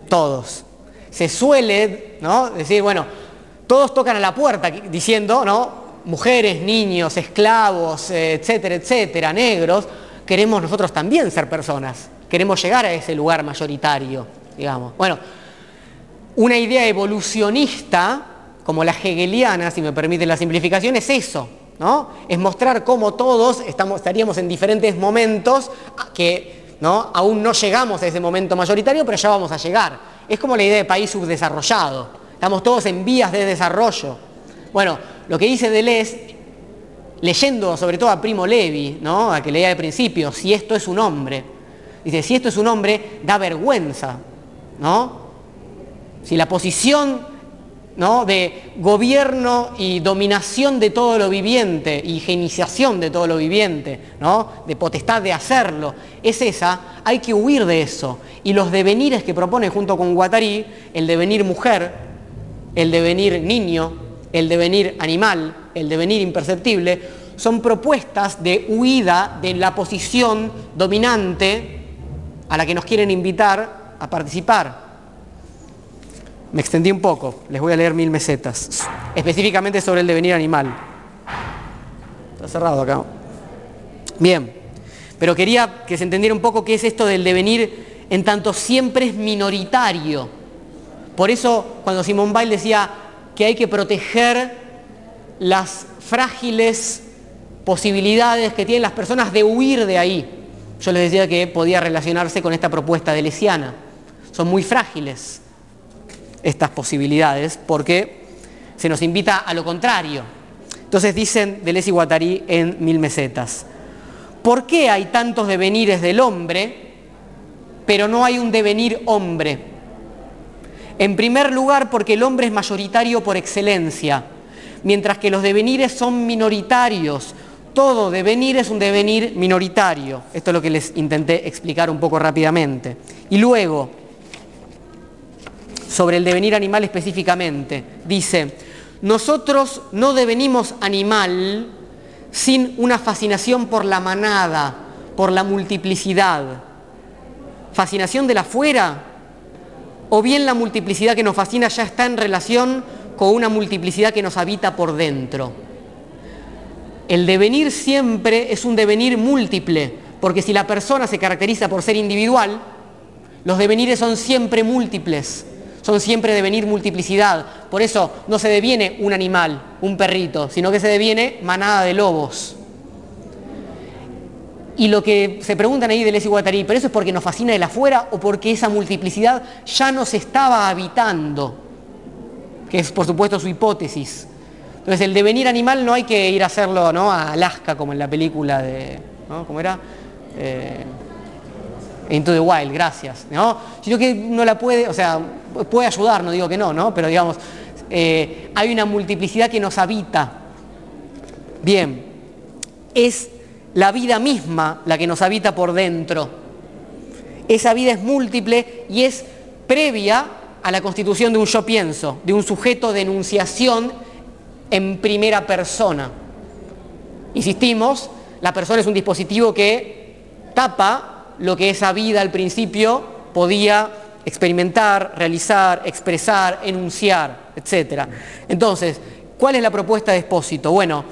todos. Se suele ¿no? decir, bueno, todos tocan a la puerta diciendo, ¿no? Mujeres, niños, esclavos, etcétera, etcétera, negros, queremos nosotros también ser personas, queremos llegar a ese lugar mayoritario, digamos. Bueno, una idea evolucionista, como la hegeliana, si me permiten la simplificación, es eso, Es mostrar cómo todos estaríamos en diferentes momentos que aún no llegamos a ese momento mayoritario, pero ya vamos a llegar. Es como la idea de país subdesarrollado. Estamos todos en vías de desarrollo. Bueno, lo que dice Deleuze leyendo sobre todo a Primo Levi, a que leía de principio, si esto es un hombre. Dice, si esto es un hombre, da vergüenza, ¿no? Si la posición ¿no? de gobierno y dominación de todo lo viviente, higienización de todo lo viviente, ¿no? de potestad de hacerlo, es esa, hay que huir de eso. Y los devenires que propone junto con Guattari, el devenir mujer, el devenir niño, el devenir animal, el devenir imperceptible, son propuestas de huida de la posición dominante a la que nos quieren invitar a participar. Me extendí un poco, les voy a leer mil mesetas, específicamente sobre el devenir animal. Está cerrado acá. Bien, Pero quería que se entendiera un poco qué es esto del devenir en tanto siempre es minoritario. Por eso cuando Simón Weil decía que hay que proteger las frágiles posibilidades que tienen las personas de huir de ahí, yo les decía que podía relacionarse con esta propuesta de Lesiana. Son muy frágiles estas posibilidades porque se nos invita a lo contrario. Entonces dicen Deleuze y Guattari en Mil Mesetas, ¿por qué hay tantos devenires del hombre, pero no hay un devenir hombre? En primer lugar, porque el hombre es mayoritario por excelencia, mientras que los devenires son minoritarios. Todo devenir es un devenir minoritario. Esto es lo que les intenté explicar un poco rápidamente. Y luego, sobre el devenir animal específicamente, dice, nosotros no devenimos animal sin una fascinación por la manada, por la multiplicidad. ¿Fascinación de la fuera? ¿O bien la multiplicidad que nos fascina ya está en relación con una multiplicidad que nos habita por dentro? El devenir siempre es un devenir múltiple, porque si la persona se caracteriza por ser individual, los devenires son siempre múltiples son siempre devenir multiplicidad. Por eso no se deviene un animal, un perrito, sino que se deviene manada de lobos. Y lo que se preguntan ahí del Guattari, ¿pero eso es porque nos fascina el afuera o porque esa multiplicidad ya nos estaba habitando? Que es por supuesto su hipótesis. Entonces el devenir animal no hay que ir a hacerlo ¿no? a Alaska como en la película de... ¿no? ¿Cómo era? Eh, Into the Wild, gracias. ¿no? Sino que no la puede, o sea, puede ayudar, no digo que no, ¿no? Pero digamos, eh, hay una multiplicidad que nos habita. Bien, es la vida misma la que nos habita por dentro. Esa vida es múltiple y es previa a la constitución de un yo pienso, de un sujeto de enunciación en primera persona. Insistimos, la persona es un dispositivo que tapa lo que esa vida al principio podía experimentar, realizar, expresar, enunciar, etc. Entonces, ¿cuál es la propuesta de Espósito? Bueno,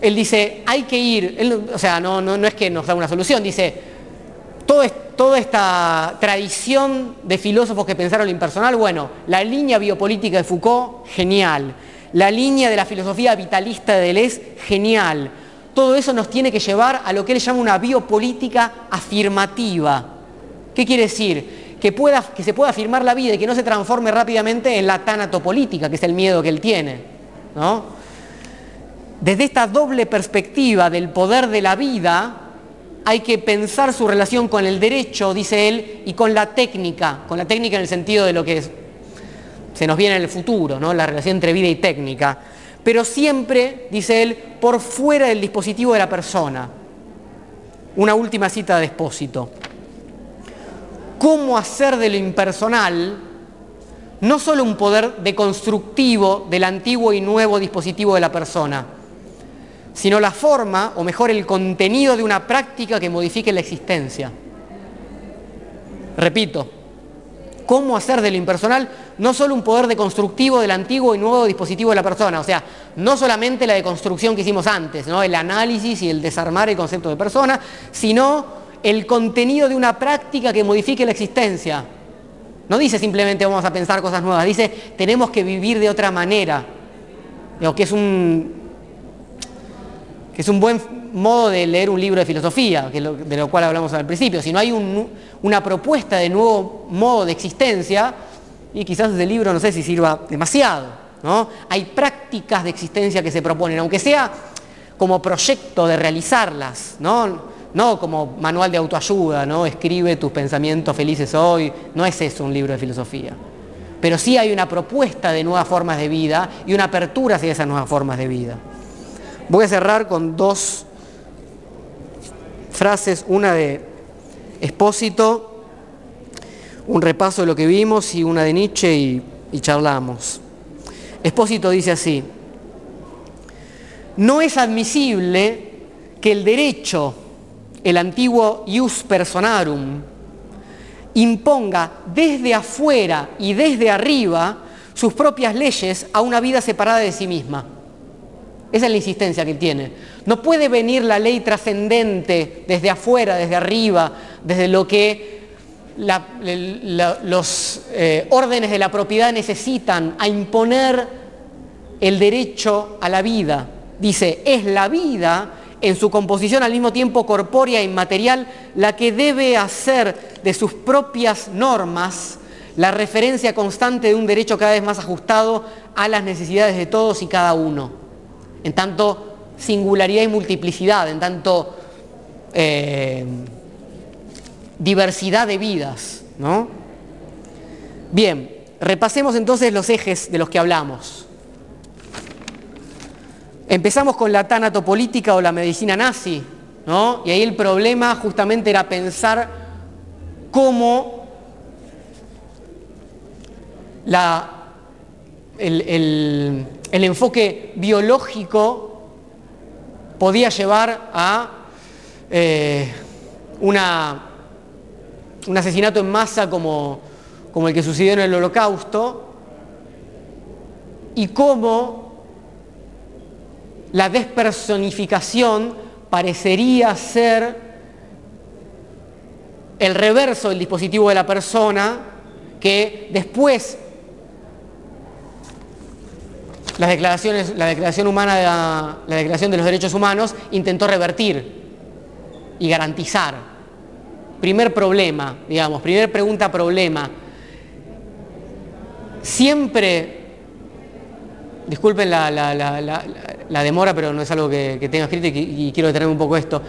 él dice, hay que ir, o sea, no, no, no, es que nos da una solución, dice, toda esta tradición de filósofos que pensaron lo impersonal, bueno, la línea biopolítica de Foucault, genial. La línea de la filosofía vitalista de Deleuze, genial todo eso nos tiene que llevar a lo que él llama una biopolítica afirmativa. ¿Qué quiere decir? Que, pueda, que se pueda afirmar la vida y que no se transforme rápidamente en la tanatopolítica, que es el miedo que él tiene. Desde esta doble perspectiva del poder de la vida, hay que pensar su relación con el derecho, dice él, y con la técnica, con la técnica en el sentido de lo que se nos viene en el futuro, ¿no? la relación entre vida y técnica pero siempre, dice él, por fuera del dispositivo de la persona. Una última cita de Espósito. ¿Cómo hacer de lo impersonal no solo un poder deconstructivo del antiguo y nuevo dispositivo de la persona, sino la forma, o mejor el contenido de una práctica que modifique la existencia? Repito, cómo hacer de lo impersonal no solo un poder deconstructivo del antiguo y nuevo dispositivo de la persona, o sea, no solamente la deconstrucción que hicimos antes, ¿no? el análisis y el desarmar el concepto de persona, sino el contenido de una práctica que modifique la existencia. No dice simplemente vamos a pensar cosas nuevas, dice tenemos que vivir de otra manera, que es un que es un buen modo de leer un libro de filosofía, que de lo cual hablamos al principio. Si no hay una propuesta de nuevo modo de existencia, y quizás ese libro no sé si sirva demasiado. ¿no? Hay prácticas de existencia que se proponen, aunque sea como proyecto de realizarlas, no, no como manual de autoayuda, ¿no? escribe tus pensamientos felices hoy, no es eso un libro de filosofía. Pero sí hay una propuesta de nuevas formas de vida y una apertura hacia esas nuevas formas de vida. Voy a cerrar con dos frases, una de Espósito, un repaso de lo que vimos y una de Nietzsche y, y charlamos. Espósito dice así, no es admisible que el derecho, el antiguo ius personarum, imponga desde afuera y desde arriba sus propias leyes a una vida separada de sí misma. Esa es la insistencia que tiene. No puede venir la ley trascendente desde afuera, desde arriba, desde lo que los eh, órdenes de la propiedad necesitan a imponer el derecho a la vida. Dice, es la vida en su composición al mismo tiempo corpórea e inmaterial la que debe hacer de sus propias normas la referencia constante de un derecho cada vez más ajustado a las necesidades de todos y cada uno, en tanto singularidad y multiplicidad, en tanto eh, diversidad de vidas. ¿no? Bien, repasemos entonces los ejes de los que hablamos. Empezamos con la tanatopolítica o la medicina nazi, ¿no? y ahí el problema justamente era pensar cómo el, enfoque biológico podía llevar a eh, una, un asesinato en masa como, como el que sucedió en el holocausto y cómo la despersonificación parecería ser el reverso del dispositivo de la persona que después la declaración humana, de la, declaración de los derechos humanos intentó revertir y garantizar. Primer problema, digamos, primer pregunta problema. Siempre, disculpen la, demora, pero no es algo que, tengo escrito y, y quiero detenerme un poco esto.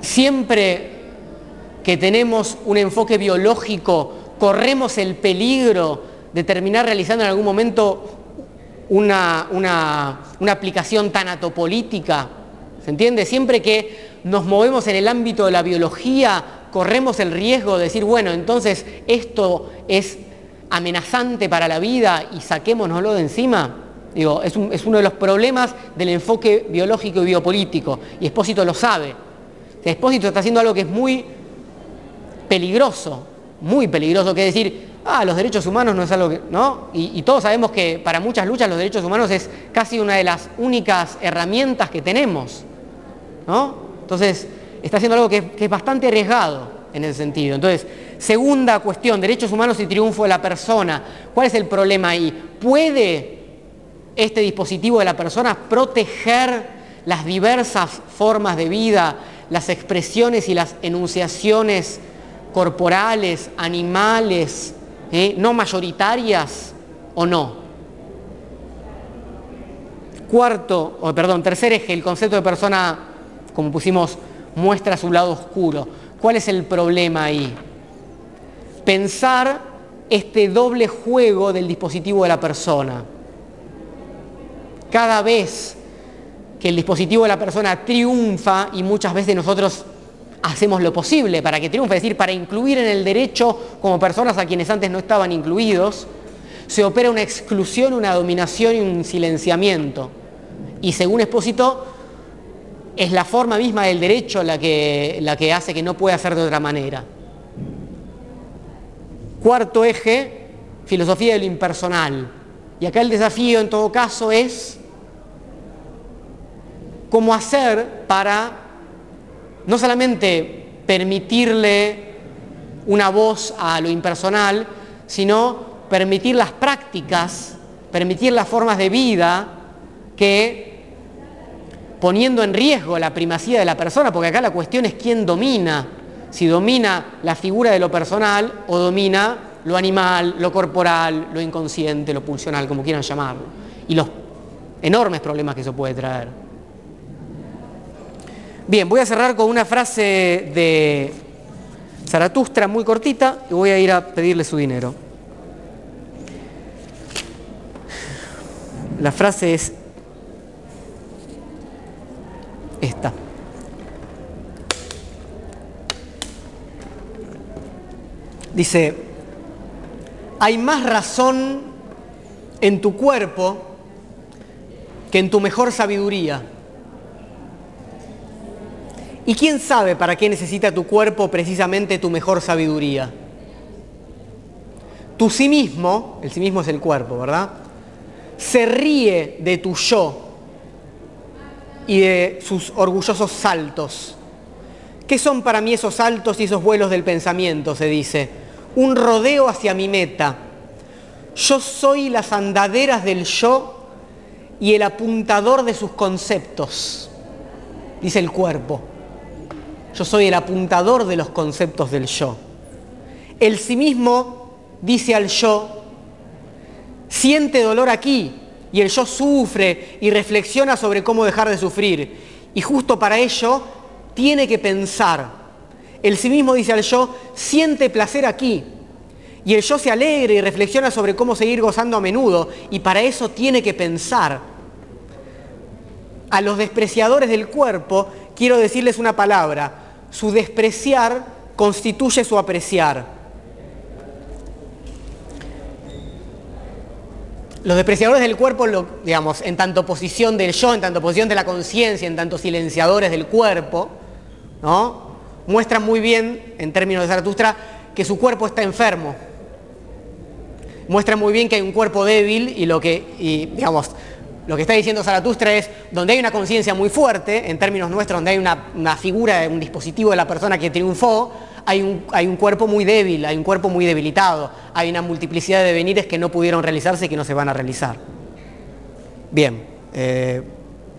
Siempre que tenemos un enfoque biológico, corremos el peligro de terminar realizando en algún momento una, una, aplicación tanatopolítica. ¿Se entiende? Siempre que nos movemos en el ámbito de la biología, corremos el riesgo de decir, bueno, entonces esto es amenazante para la vida y saquémonoslo de encima. Digo, es, es uno de los problemas del enfoque biológico y biopolítico. Y Espósito lo sabe. Espósito está haciendo algo que es muy peligroso, muy peligroso, que decir, ah, los derechos humanos no es algo que, ¿no? Y, todos sabemos que para muchas luchas los derechos humanos es casi una de las únicas herramientas que tenemos, ¿no? Entonces, está haciendo algo que es bastante arriesgado en ese sentido. Entonces, segunda cuestión, derechos humanos y triunfo de la persona. ¿Cuál es el problema ahí? ¿Puede este dispositivo de la persona proteger las diversas formas de vida, las expresiones y las enunciaciones corporales, animales, ¿eh? no mayoritarias o no. Cuarto, o perdón, tercer eje, el concepto de persona, como pusimos, muestra su lado oscuro. ¿Cuál es el problema ahí? Pensar este doble juego del dispositivo de la persona. Cada vez que el dispositivo de la persona triunfa y muchas veces nosotros hacemos lo posible para que triunfe, es decir, para incluir en el derecho como personas a quienes antes no estaban incluidos, se opera una exclusión, una dominación y un silenciamiento. Y según Expósito, es la forma misma del derecho la que, la que hace que no pueda ser de otra manera. Cuarto eje, filosofía de lo impersonal. Y acá el desafío en todo caso es cómo hacer para no solamente permitirle una voz a lo impersonal, sino permitir las prácticas, permitir las formas de vida que poniendo en riesgo la primacía de la persona, porque acá la cuestión es quién domina, si domina la figura de lo personal o domina lo animal, lo corporal, lo inconsciente, lo pulsional, como quieran llamarlo, y los enormes problemas que eso puede traer. Bien, voy a cerrar con una frase de Zaratustra muy cortita y voy a ir a pedirle su dinero. La frase es esta. Dice, hay más razón en tu cuerpo que en tu mejor sabiduría. ¿Y quién sabe para qué necesita tu cuerpo precisamente tu mejor sabiduría? Tu sí mismo, el sí mismo es el cuerpo, ¿verdad? Se ríe de tu yo y de sus orgullosos saltos. ¿Qué son para mí esos saltos y esos vuelos del pensamiento? Se dice. Un rodeo hacia mi meta. Yo soy las andaderas del yo y el apuntador de sus conceptos, dice el cuerpo. Yo soy el apuntador de los conceptos del yo. El sí mismo dice al yo, siente dolor aquí, y el yo sufre y reflexiona sobre cómo dejar de sufrir. Y justo para ello tiene que pensar. El sí mismo dice al yo, siente placer aquí. Y el yo se alegra y reflexiona sobre cómo seguir gozando a menudo. Y para eso tiene que pensar. A los despreciadores del cuerpo quiero decirles una palabra. Su despreciar constituye su apreciar. Los despreciadores del cuerpo, digamos, en tanto posición del yo, en tanto posición de la conciencia, en tanto silenciadores del cuerpo, ¿no? muestran muy bien, en términos de Zaratustra, que su cuerpo está enfermo. Muestran muy bien que hay un cuerpo débil y lo que, y, digamos, lo que está diciendo Zaratustra es, donde hay una conciencia muy fuerte, en términos nuestros, donde hay una, figura, un dispositivo de la persona que triunfó, hay un, hay un, cuerpo muy débil, hay un cuerpo muy debilitado, hay una multiplicidad de devenires que no pudieron realizarse y que no se van a realizar. Bien, eh,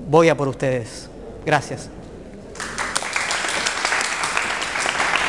voy a por ustedes. Gracias.